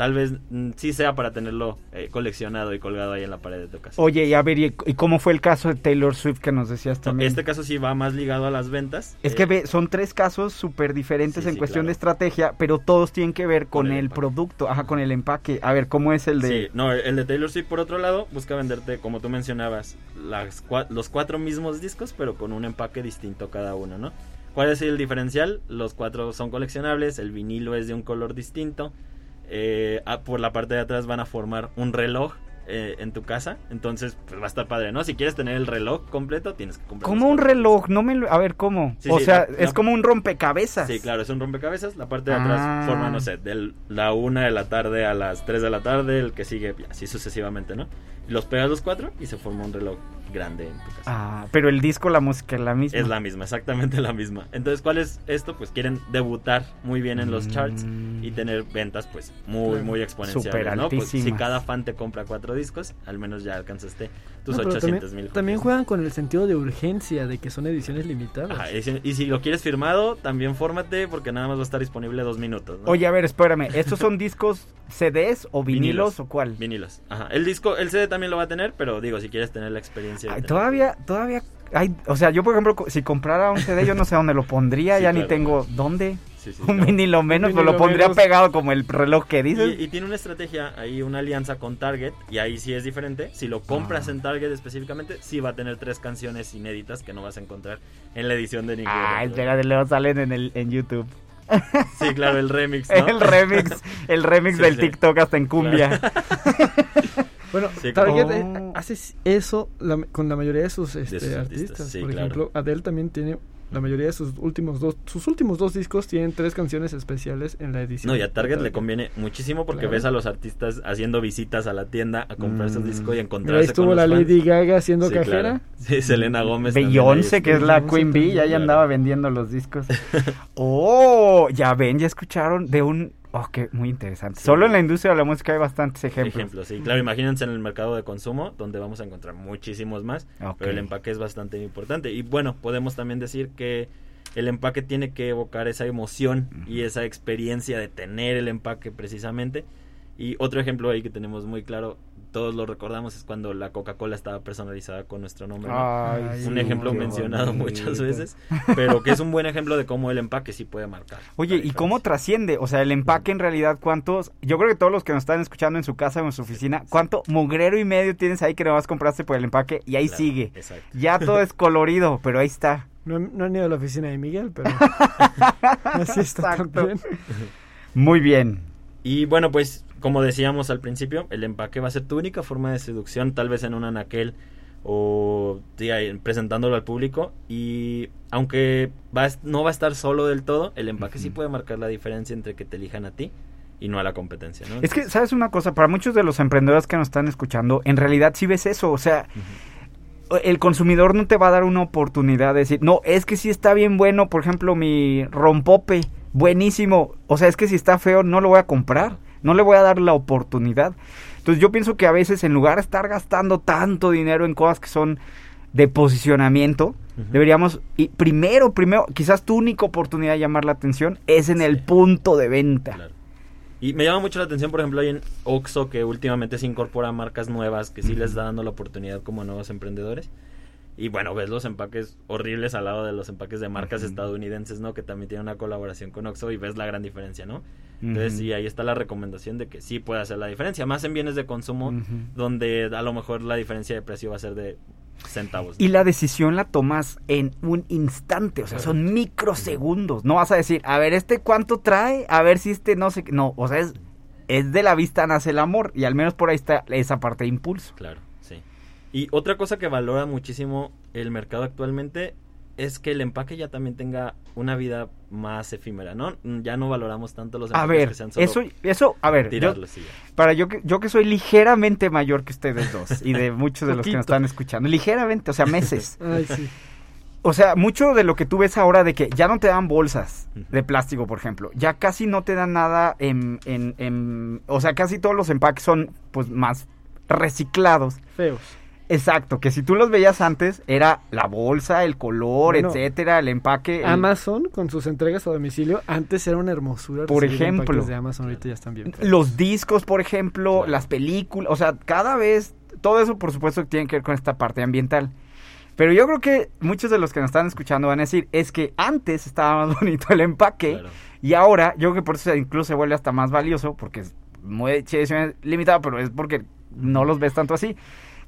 tal vez mm, sí sea para tenerlo eh, coleccionado y colgado ahí en la pared de tu casa. Oye, y a ver, ¿y, y cómo fue el caso de Taylor Swift que nos decías también? este caso sí va más ligado a las ventas. Es Eh, que ve, son tres casos súper diferentes Sí, en sí, cuestión de estrategia, pero todos tienen que ver con, Con el producto, ajá, con el empaque. A ver, ¿cómo es el de...? Sí, no, el de Taylor Swift, por otro lado, busca venderte, como tú mencionabas, las cua- los cuatro mismos discos, pero con un empaque distinto cada uno, ¿no? ¿Cuál es el diferencial? Los cuatro son coleccionables, el vinilo es de un color distinto. Eh, por la parte de atrás van a formar un reloj eh, en tu casa, entonces pues va a estar padre, ¿no? Si quieres tener el reloj completo, tienes que comprar. Como los un reloj, no me lo... A ver, ¿cómo? Sí, o sí, sea, es como un rompecabezas. Sí, claro, es un rompecabezas. La parte de atrás Ah. forma, no sé, de la una de la tarde a las 3 de la tarde, el que sigue, así sucesivamente, ¿no? Y los pegas los cuatro y se forma un reloj grande en tu casa. Ah, pero el disco, la música es la misma. Es la misma, exactamente la misma. Entonces, ¿cuál es esto? Pues quieren debutar muy bien en los charts Mm. y tener ventas, pues, muy, muy exponenciales, Súper ¿no? Pues, si cada fan te compra cuatro discos, al menos ya alcanzaste tus No, pero 800 también, mil. también juegan con el sentido de urgencia, de que son ediciones limitadas. Ajá, y si- y si lo quieres firmado, también fórmate porque nada más va a estar disponible dos minutos, ¿no? Oye, a ver, espérame, ¿estos son discos CDs o vinilos, Vinilos. o cuál? Vinilos. Ajá. El disco, el CD también lo va a tener, pero digo, si quieres tener la experiencia. De todavía, todavía hay, o sea, yo por ejemplo, si comprara un CD, yo no sé dónde lo pondría, Sí, ya ni tengo dónde. Sí, sí, un claro. vinilo menos, pero lo vinilo pondría menos. pegado como el reloj que dices. Y, y tiene una estrategia, ahí una alianza con Target, y ahí sí es diferente. Si lo compras Ah. en Target específicamente, sí va a tener tres canciones inéditas que no vas a encontrar en la edición de ningún Ah, otro. espérate, luego salen en, el, en YouTube. Sí, claro, el remix, ¿no? El remix, el remix Sí, del sí. TikTok hasta en cumbia. Bueno, Sí, Target como- eh, Oh. hace eso la- con la mayoría de sus, este, sus artistas. artistas, sí, Por claro. ejemplo, Adele también tiene la mayoría de sus últimos dos, sus últimos dos discos tienen tres canciones especiales en la edición. No, y a Target le conviene muchísimo porque Claro. ves a los artistas haciendo visitas a la tienda a comprar Mm. sus discos y Mira, encontrarse ahí estuvo con la los fans. Lady Gaga haciendo Sí, cajera. claro. Sí, Selena Gómez. Beyoncé, que es la Queen Bee, ya, ya claro. andaba vendiendo los discos. Oh, ya ven, ya escucharon de un... Oh, que muy interesante. Sí. Solo en la industria de la música hay bastantes ejemplos. Ejemplos, sí. Claro, imagínense en el mercado de consumo, donde vamos a encontrar muchísimos más, pero el empaque es bastante importante. Y bueno, podemos también decir que el empaque tiene que evocar esa emoción y esa experiencia de tener el empaque precisamente. Y otro ejemplo ahí que tenemos muy claro, todos lo recordamos, es cuando la Coca-Cola estaba personalizada con nuestro nombre. ¿no? Ay, un sí, ejemplo mencionado bonito. muchas veces, pero que es un buen ejemplo de cómo el empaque sí puede marcar. Oye, ¿y cómo trasciende? O sea, el empaque en realidad, ¿cuántos? Yo creo que todos los que nos están escuchando en su casa o en su oficina, ¿cuánto mugrero y medio tienes ahí que nomás compraste por el empaque y ahí Claro, sigue? Exacto. Ya todo es colorido, pero ahí está. No, no han ido a la oficina de Miguel, pero así está. Muy bien. Y bueno, pues como decíamos al principio, el empaque va a ser tu única forma de seducción, tal vez en un anaquel o ahí, presentándolo al público. Y aunque va a est- no va a estar solo del todo, el empaque sí puede marcar la diferencia entre que te elijan a ti y no a la competencia. ¿no? Es que, ¿sabes una cosa? Para muchos de los emprendedores que nos están escuchando, en realidad sí ves eso. O sea, el consumidor no te va a dar una oportunidad de decir, no, es que sí está bien bueno, por ejemplo, mi rompope, buenísimo. O sea, es que si está feo, no lo voy a comprar. No le voy a dar la oportunidad. Entonces yo pienso que a veces en lugar de estar gastando tanto dinero en cosas que son de posicionamiento, deberíamos, y primero, primero, quizás tu única oportunidad de llamar la atención es en el punto de venta. Claro. Y me llama mucho la atención, por ejemplo, ahí en Oxxo, que últimamente se incorpora marcas nuevas, que sí les está dando la oportunidad como a nuevos emprendedores. Y bueno, ves los empaques horribles al lado de los empaques de marcas estadounidenses, ¿no? Que también tienen una colaboración con Oxxo y ves la gran diferencia, ¿no? Entonces, sí, ahí está la recomendación de que sí puede hacer la diferencia. Más en bienes de consumo, donde a lo mejor la diferencia de precio va a ser de centavos. ¿no? Y la decisión la tomas en un instante, o sea, son microsegundos. No vas a decir, a ver, ¿este cuánto trae? A ver si este no sé qué. No, o sea, es, es de la vista nace el amor. Y al menos por ahí está esa parte de impulso. Claro, sí. Y otra cosa que valora muchísimo el mercado actualmente es que el empaque ya también tenga una vida más efímera, ¿no? Ya no valoramos tanto los A empaques ver, que sean solo eso, eso, a ver, yo, tirarlos y ya. para yo que, yo que soy ligeramente mayor que ustedes dos y de muchos de los que nos están escuchando, ligeramente, o sea, meses. Ay, sí. O sea, mucho de lo que tú ves ahora de que ya no te dan bolsas de plástico, por ejemplo. Ya casi no te dan nada en, en, en- O sea, casi todos los empaques son pues más reciclados. Feos. Exacto, que si tú los veías antes, era la bolsa, el color, Bueno, etcétera, el empaque. el- Amazon con sus entregas a domicilio antes era una hermosura. Por ejemplo. empaques de Amazon ahorita ya están bien. feos. Los discos, por ejemplo, Claro. las películas, o sea, cada vez, todo eso por supuesto tiene que ver con esta parte ambiental. Pero yo creo que muchos de los que nos están escuchando van a decir, es que antes estaba más bonito el empaque Claro. y ahora yo creo que por eso incluso se vuelve hasta más valioso porque es muy es limitado, pero es porque no los ves tanto así.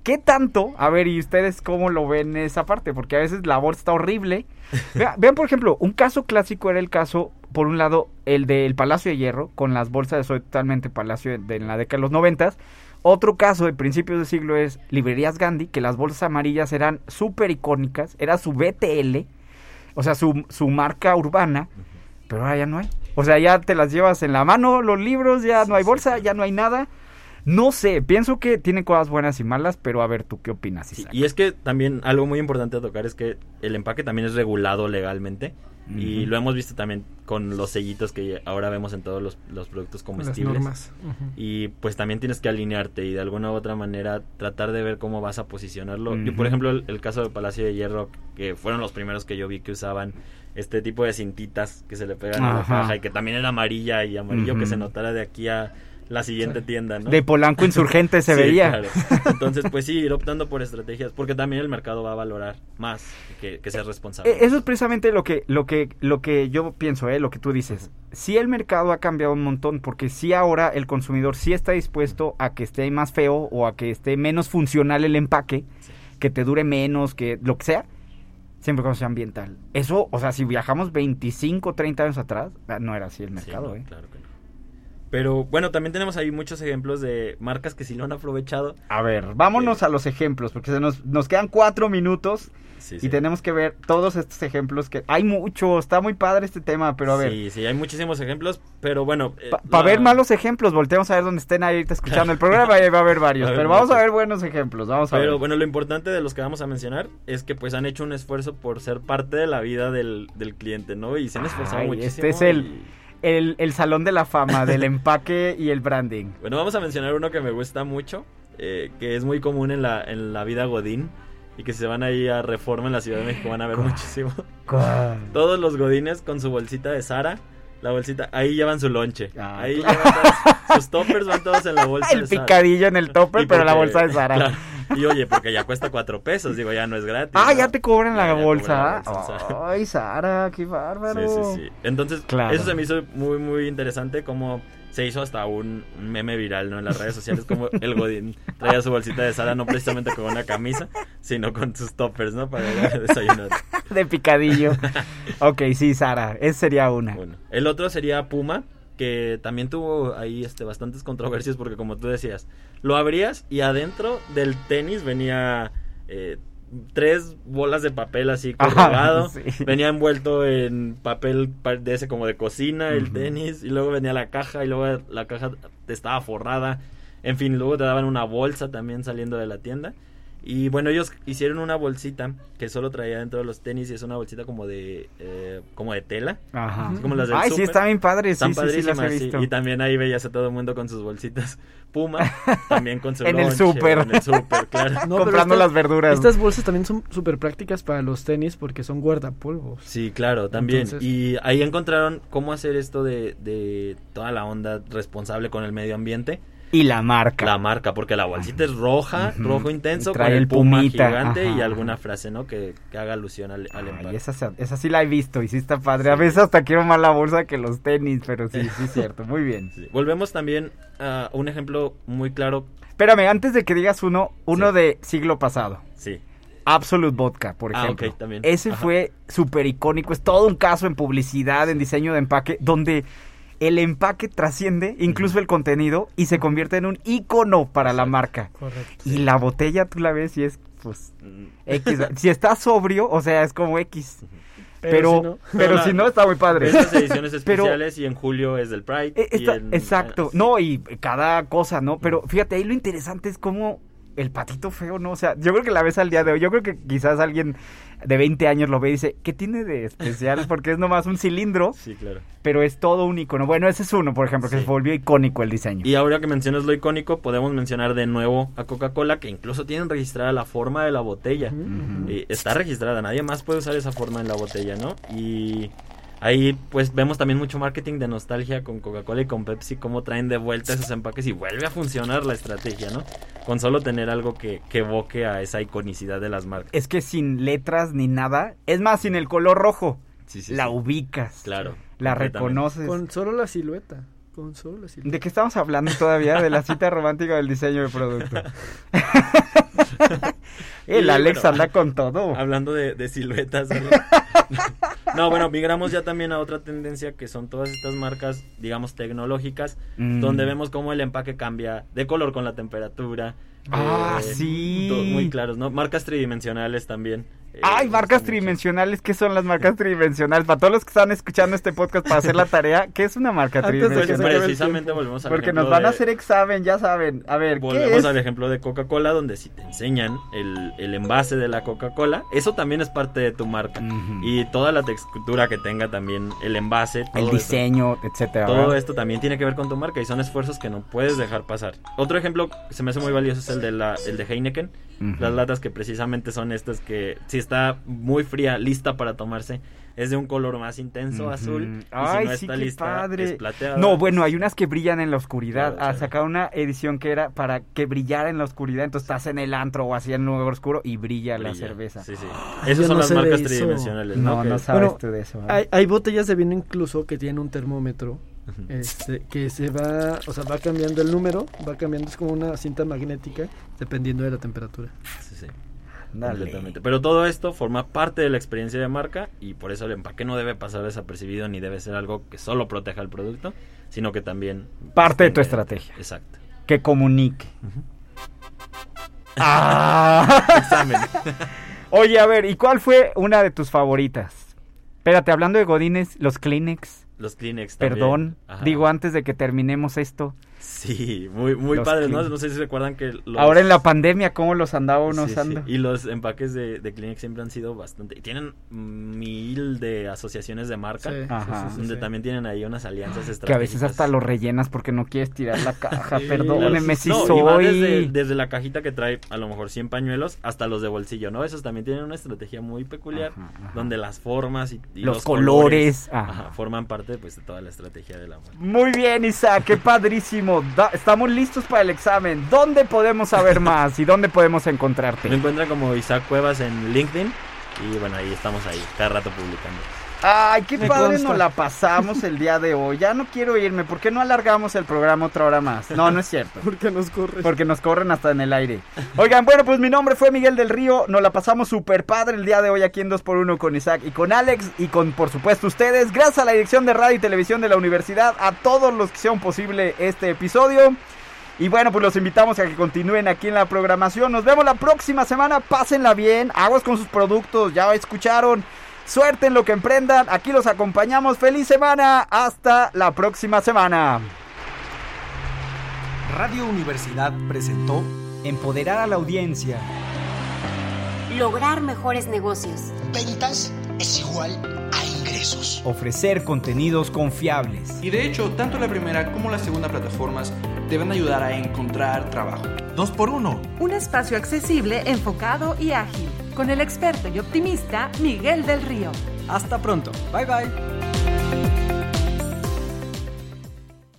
¿Qué tanto? A ver, ¿y ustedes cómo lo ven esa parte? Porque a veces la bolsa está horrible. Vea- vean, por ejemplo, un caso clásico era el caso, por un lado, el del Palacio de Hierro, con las bolsas de Soy Totalmente Palacio de, en la década de los noventas. Otro caso de principios de siglo es Librerías Gandhi, que las bolsas amarillas eran súper icónicas, era su BTL, o sea, su, su marca urbana, pero ahora ya no hay. O sea, ya te las llevas en la mano, los libros, ya no hay bolsa, ya no hay nada. No sé, pienso que tiene cosas buenas y malas, pero a ver, ¿tú qué opinas, Sí, Isaac? y es que también algo muy importante a tocar es que el empaque también es regulado legalmente. Y lo hemos visto también con los sellitos que ahora vemos en todos los, los productos las comestibles. Y pues también tienes que alinearte y de alguna u otra manera tratar de ver cómo vas a posicionarlo. Yo, por ejemplo, el, el caso de Palacio de Hierro, que fueron los primeros que yo vi que usaban este tipo de cintitas que se le pegan a la caja y que también era amarilla y amarillo que se notara de aquí a la siguiente Sí. tienda, ¿no? De Polanco Insurgente se Sí, veía. claro. Entonces, pues sí, ir optando por estrategias, porque también el mercado va a valorar más que, que ser responsable. Eh, Eso es precisamente lo que, lo que, lo que yo pienso, ¿eh? lo que tú dices. Sí el mercado ha cambiado un montón, porque sí ahora el consumidor sí está dispuesto a que esté más feo o a que esté menos funcional el empaque, Sí. que te dure menos, que lo que sea, siempre cuando sea ambiental. Eso, o sea, si viajamos 25, 30 años atrás, ah, no era así el Sí, mercado, no, ¿eh? claro que. Pero bueno, también tenemos ahí muchos ejemplos de marcas que sí lo han aprovechado. A ver, vámonos a los ejemplos, porque se nos, nos quedan cuatro minutos Sí, y sí. tenemos que ver todos estos ejemplos que hay mucho, está muy padre este tema, pero a ver. Sí, sí, hay muchísimos ejemplos, pero bueno. eh, Para la- ver malos ejemplos, volteamos a ver dónde estén ahí ahorita escuchando el programa ahí va a haber varios. A pero vamos a muchos. ver buenos ejemplos, vamos a Pero ver. bueno, lo importante de los que vamos a mencionar es que pues han hecho un esfuerzo por ser parte de la vida del, del cliente, ¿no? Y se han esforzado Ay, muchísimo. este es el- y- El, el salón de la fama del empaque y el branding. Bueno, vamos a mencionar uno que me gusta mucho, eh, que es muy común en la, en la vida Godín, y que se van ahí a Reforma en la Ciudad de México van a ver muchísimo. Todos los godines con su bolsita de Sara, la bolsita, ahí llevan su lonche. Ah, ahí claro. llevan todos- sus toppers van todos en la bolsa El de Sara. picadillo en el topper, Y pero la porque- bolsa de Sara. claro. Y oye, porque ya cuesta cuatro pesos, digo, ya no es gratis. Ah, ¿no? ya te cobran la Ya, bolsa. cobran bolsa Sara. Ay, Sara, qué bárbaro. Sí, sí, sí. Entonces, Claro. eso se me hizo muy, muy interesante como se hizo hasta un meme viral, ¿no? En las redes sociales, como el Godín traía su bolsita de Sara, no precisamente con una camisa, sino con sus toppers, ¿no? Para desayunar. De picadillo. ok, sí, Sara, esa sería una. Bueno, el otro sería Puma, que también tuvo ahí este, bastantes controversias porque como tú decías, lo abrías y adentro del tenis venía eh, tres bolas de papel así colgado, sí. venía envuelto en papel pa- de ese como de cocina el tenis y luego venía la caja y luego la caja estaba forrada, en fin, luego te daban una bolsa también saliendo de la tienda. Y bueno, ellos hicieron una bolsita que solo traía dentro de los tenis y es una bolsita como de eh, como de tela. Ajá. Así como las del Ay, sí, está bien padre. Sí, sí, sí, las he visto. Y también ahí veías a todo el mundo con sus bolsitas Puma, también con su En el súper. En el súper, claro. No, Comprando estas- las verduras. Estas bolsas también son súper prácticas para los tenis porque son guardapolvos. Sí, claro, también. Entonces- Y ahí encontraron cómo hacer esto de, de toda la onda responsable con el medio ambiente. Y la marca. La marca, porque la bolsita es roja, rojo intenso, trae con el, puma pumita, gigante y alguna frase, ¿no? Que, que haga alusión al, al esa, sí la he visto y sí está padre. A veces hasta quiero más la bolsa que los tenis, pero sí, sí es cierto. Muy bien. Sí. Volvemos también a un ejemplo muy claro. Espérame, antes de que digas uno, uno Sí. de siglo pasado. Sí, Absolute Vodka, por Ah, ejemplo. ok, también. Ese Ajá. fue súper icónico. Es todo un caso en publicidad, en diseño de empaque, donde el empaque trasciende incluso el contenido y se convierte en un icono para la marca. Correcto. Y la botella tú la ves y es, pues, Mm, X. si está sobrio, o sea, es como X. Pero, si no- pero No, si no, está muy padre. Esas ediciones Pero- especiales y en julio es del Pride. Eh, y está- en- exacto, eh, no, y cada cosa, ¿no? Pero fíjate, ahí lo interesante es cómo el patito feo, ¿no? O sea, yo creo que la ves al día de hoy, yo creo que quizás alguien de 20 años lo ve y dice, ¿qué tiene de especial? Porque es nomás un cilindro, Sí, claro. pero es todo un icono. Bueno, ese es uno, por ejemplo, que Sí. se volvió icónico el diseño. Y ahora que mencionas lo icónico, podemos mencionar de nuevo a Coca-Cola, que incluso tienen registrada la forma de la botella. Eh, está registrada, nadie más puede usar esa forma en la botella, ¿no? Y ahí pues vemos también mucho marketing de nostalgia con Coca-Cola y con Pepsi, cómo traen de vuelta esos empaques y vuelve a funcionar la estrategia, ¿no? Con solo tener algo que, que evoque a esa iconicidad de las marcas. Es que sin letras ni nada, es más, sin el color rojo, Sí, sí, la sí. ubicas, Claro. la reconoces. Con solo la silueta. Con solo la silueta. ¿De qué estamos hablando todavía? De la cita romántica del diseño de producto. el Alex bueno, anda con todo. Hablando de, de siluetas. no, bueno, migramos ya también a otra tendencia que son todas estas marcas, digamos, tecnológicas, Mm. donde vemos cómo el empaque cambia de color con la temperatura. Ah, sí. to- Muy claros, ¿no? Marcas tridimensionales también. Eh, Ay, marcas mucho. tridimensionales. ¿Qué son las marcas tridimensionales? Para todos los que están escuchando este podcast para hacer la tarea, ¿qué es una marca Antes Pues tridimensional? precisamente volvemos al Porque nos van a hacer examen, ya saben. A ver, ¿qué Volvemos es? al ejemplo de Coca-Cola, donde si te enseñan el, el envase de la Coca-Cola, eso también es parte de tu marca. Y toda la textura que tenga también el envase. todo El diseño, etcétera. Todo ¿verdad? esto también tiene que ver con tu marca y son esfuerzos que no puedes dejar pasar. Otro ejemplo que se me hace muy valioso es el de, la, el de Heineken. Las latas que precisamente son estas que si está muy fría, lista para tomarse, es de un color más intenso, Ujú. azul. Y Ay, si no sí, está qué lista, padre. es plateada. No, bueno, hay unas que brillan en la oscuridad. Claro, Ah, sacaron una edición que era para que brillara en la oscuridad. Entonces estás en el antro o así en un lugar oscuro y brilla, la cerveza. Sí, sí. yo Esas son no las marcas tridimensionales, No, ¿no? no, sabes Bueno, tú de eso. ¿eh? Hay, hay botellas de vino incluso que tienen un termómetro. Este, que se va, o sea, va cambiando el número, va cambiando, es como una cinta magnética dependiendo de la temperatura. Sí, sí. Dale. Completamente. Pero todo esto forma parte de la experiencia de marca y por eso el empaque no debe pasar desapercibido ni debe ser algo que solo proteja el producto, sino que también... Parte de tu estrategia. Exacto. Que comunique. Ah. Examen. Oye, a ver, ¿y cuál fue una de tus favoritas? Espérate, hablando de Godines, los Kleenex. Los Kleenex también. Perdón, Ajá. digo antes de que terminemos esto. Sí, muy, muy Los padres, ¿no? No sé si recuerdan que los... Ahora en la pandemia, ¿cómo los andaba uno Sí, sí. usando? Y los empaques de, de Kleenex siempre han sido bastante... Tienen mil de asociaciones de marca. Sí, Ajá. sí, sí, Donde sí. también tienen ahí unas alianzas estratégicas. Que a veces hasta lo rellenas porque no quieres tirar la caja. Sí, Perdónenme si No, y va soy. desde, desde la cajita que trae a lo mejor 100 pañuelos hasta los de bolsillo, ¿no? Esos también tienen una estrategia muy peculiar Ajá, ajá. donde las formas y, y Los colores, ajá. ajá, forman parte pues, de toda la estrategia de la marca. Muy bien, Isaac, qué padrísimo. Da- estamos listos para el examen. ¿Dónde podemos saber más y dónde podemos Me encontrarte? encuentran como Isaac Cuevas en LinkedIn y bueno, ahí estamos ahí, cada rato publicando. Ay, qué Me padre consta. nos la pasamos el día de hoy. Ya no quiero irme. ¿Por qué no alargamos el programa otra hora más? No, no es cierto. Porque nos corre. Porque nos corren hasta en el aire. Oigan, bueno, pues mi nombre fue Miguel del Río. Nos la pasamos súper padre el día de hoy aquí en 2x1 con Isaac y con Alex. Y con, por supuesto, ustedes. Gracias a la dirección de radio y televisión de la universidad. A todos los que hicieron posible este episodio. Y bueno, pues los invitamos a que continúen aquí en la programación. Nos vemos la próxima semana. Pásenla bien. Aguas con sus productos. Ya escucharon. Suerte en lo que emprendan. Aquí los acompañamos. Feliz semana. Hasta la próxima semana. Radio Universidad presentó Empoderar a la audiencia. Lograr mejores negocios. Ventas es igual a ingresos. Ofrecer contenidos confiables. Y de hecho, tanto la primera como la segunda plataformas te van a ayudar a encontrar trabajo. 2x1. Un espacio accesible, enfocado y ágil. Con el experto y optimista Miguel del Río. Hasta pronto. Bye bye.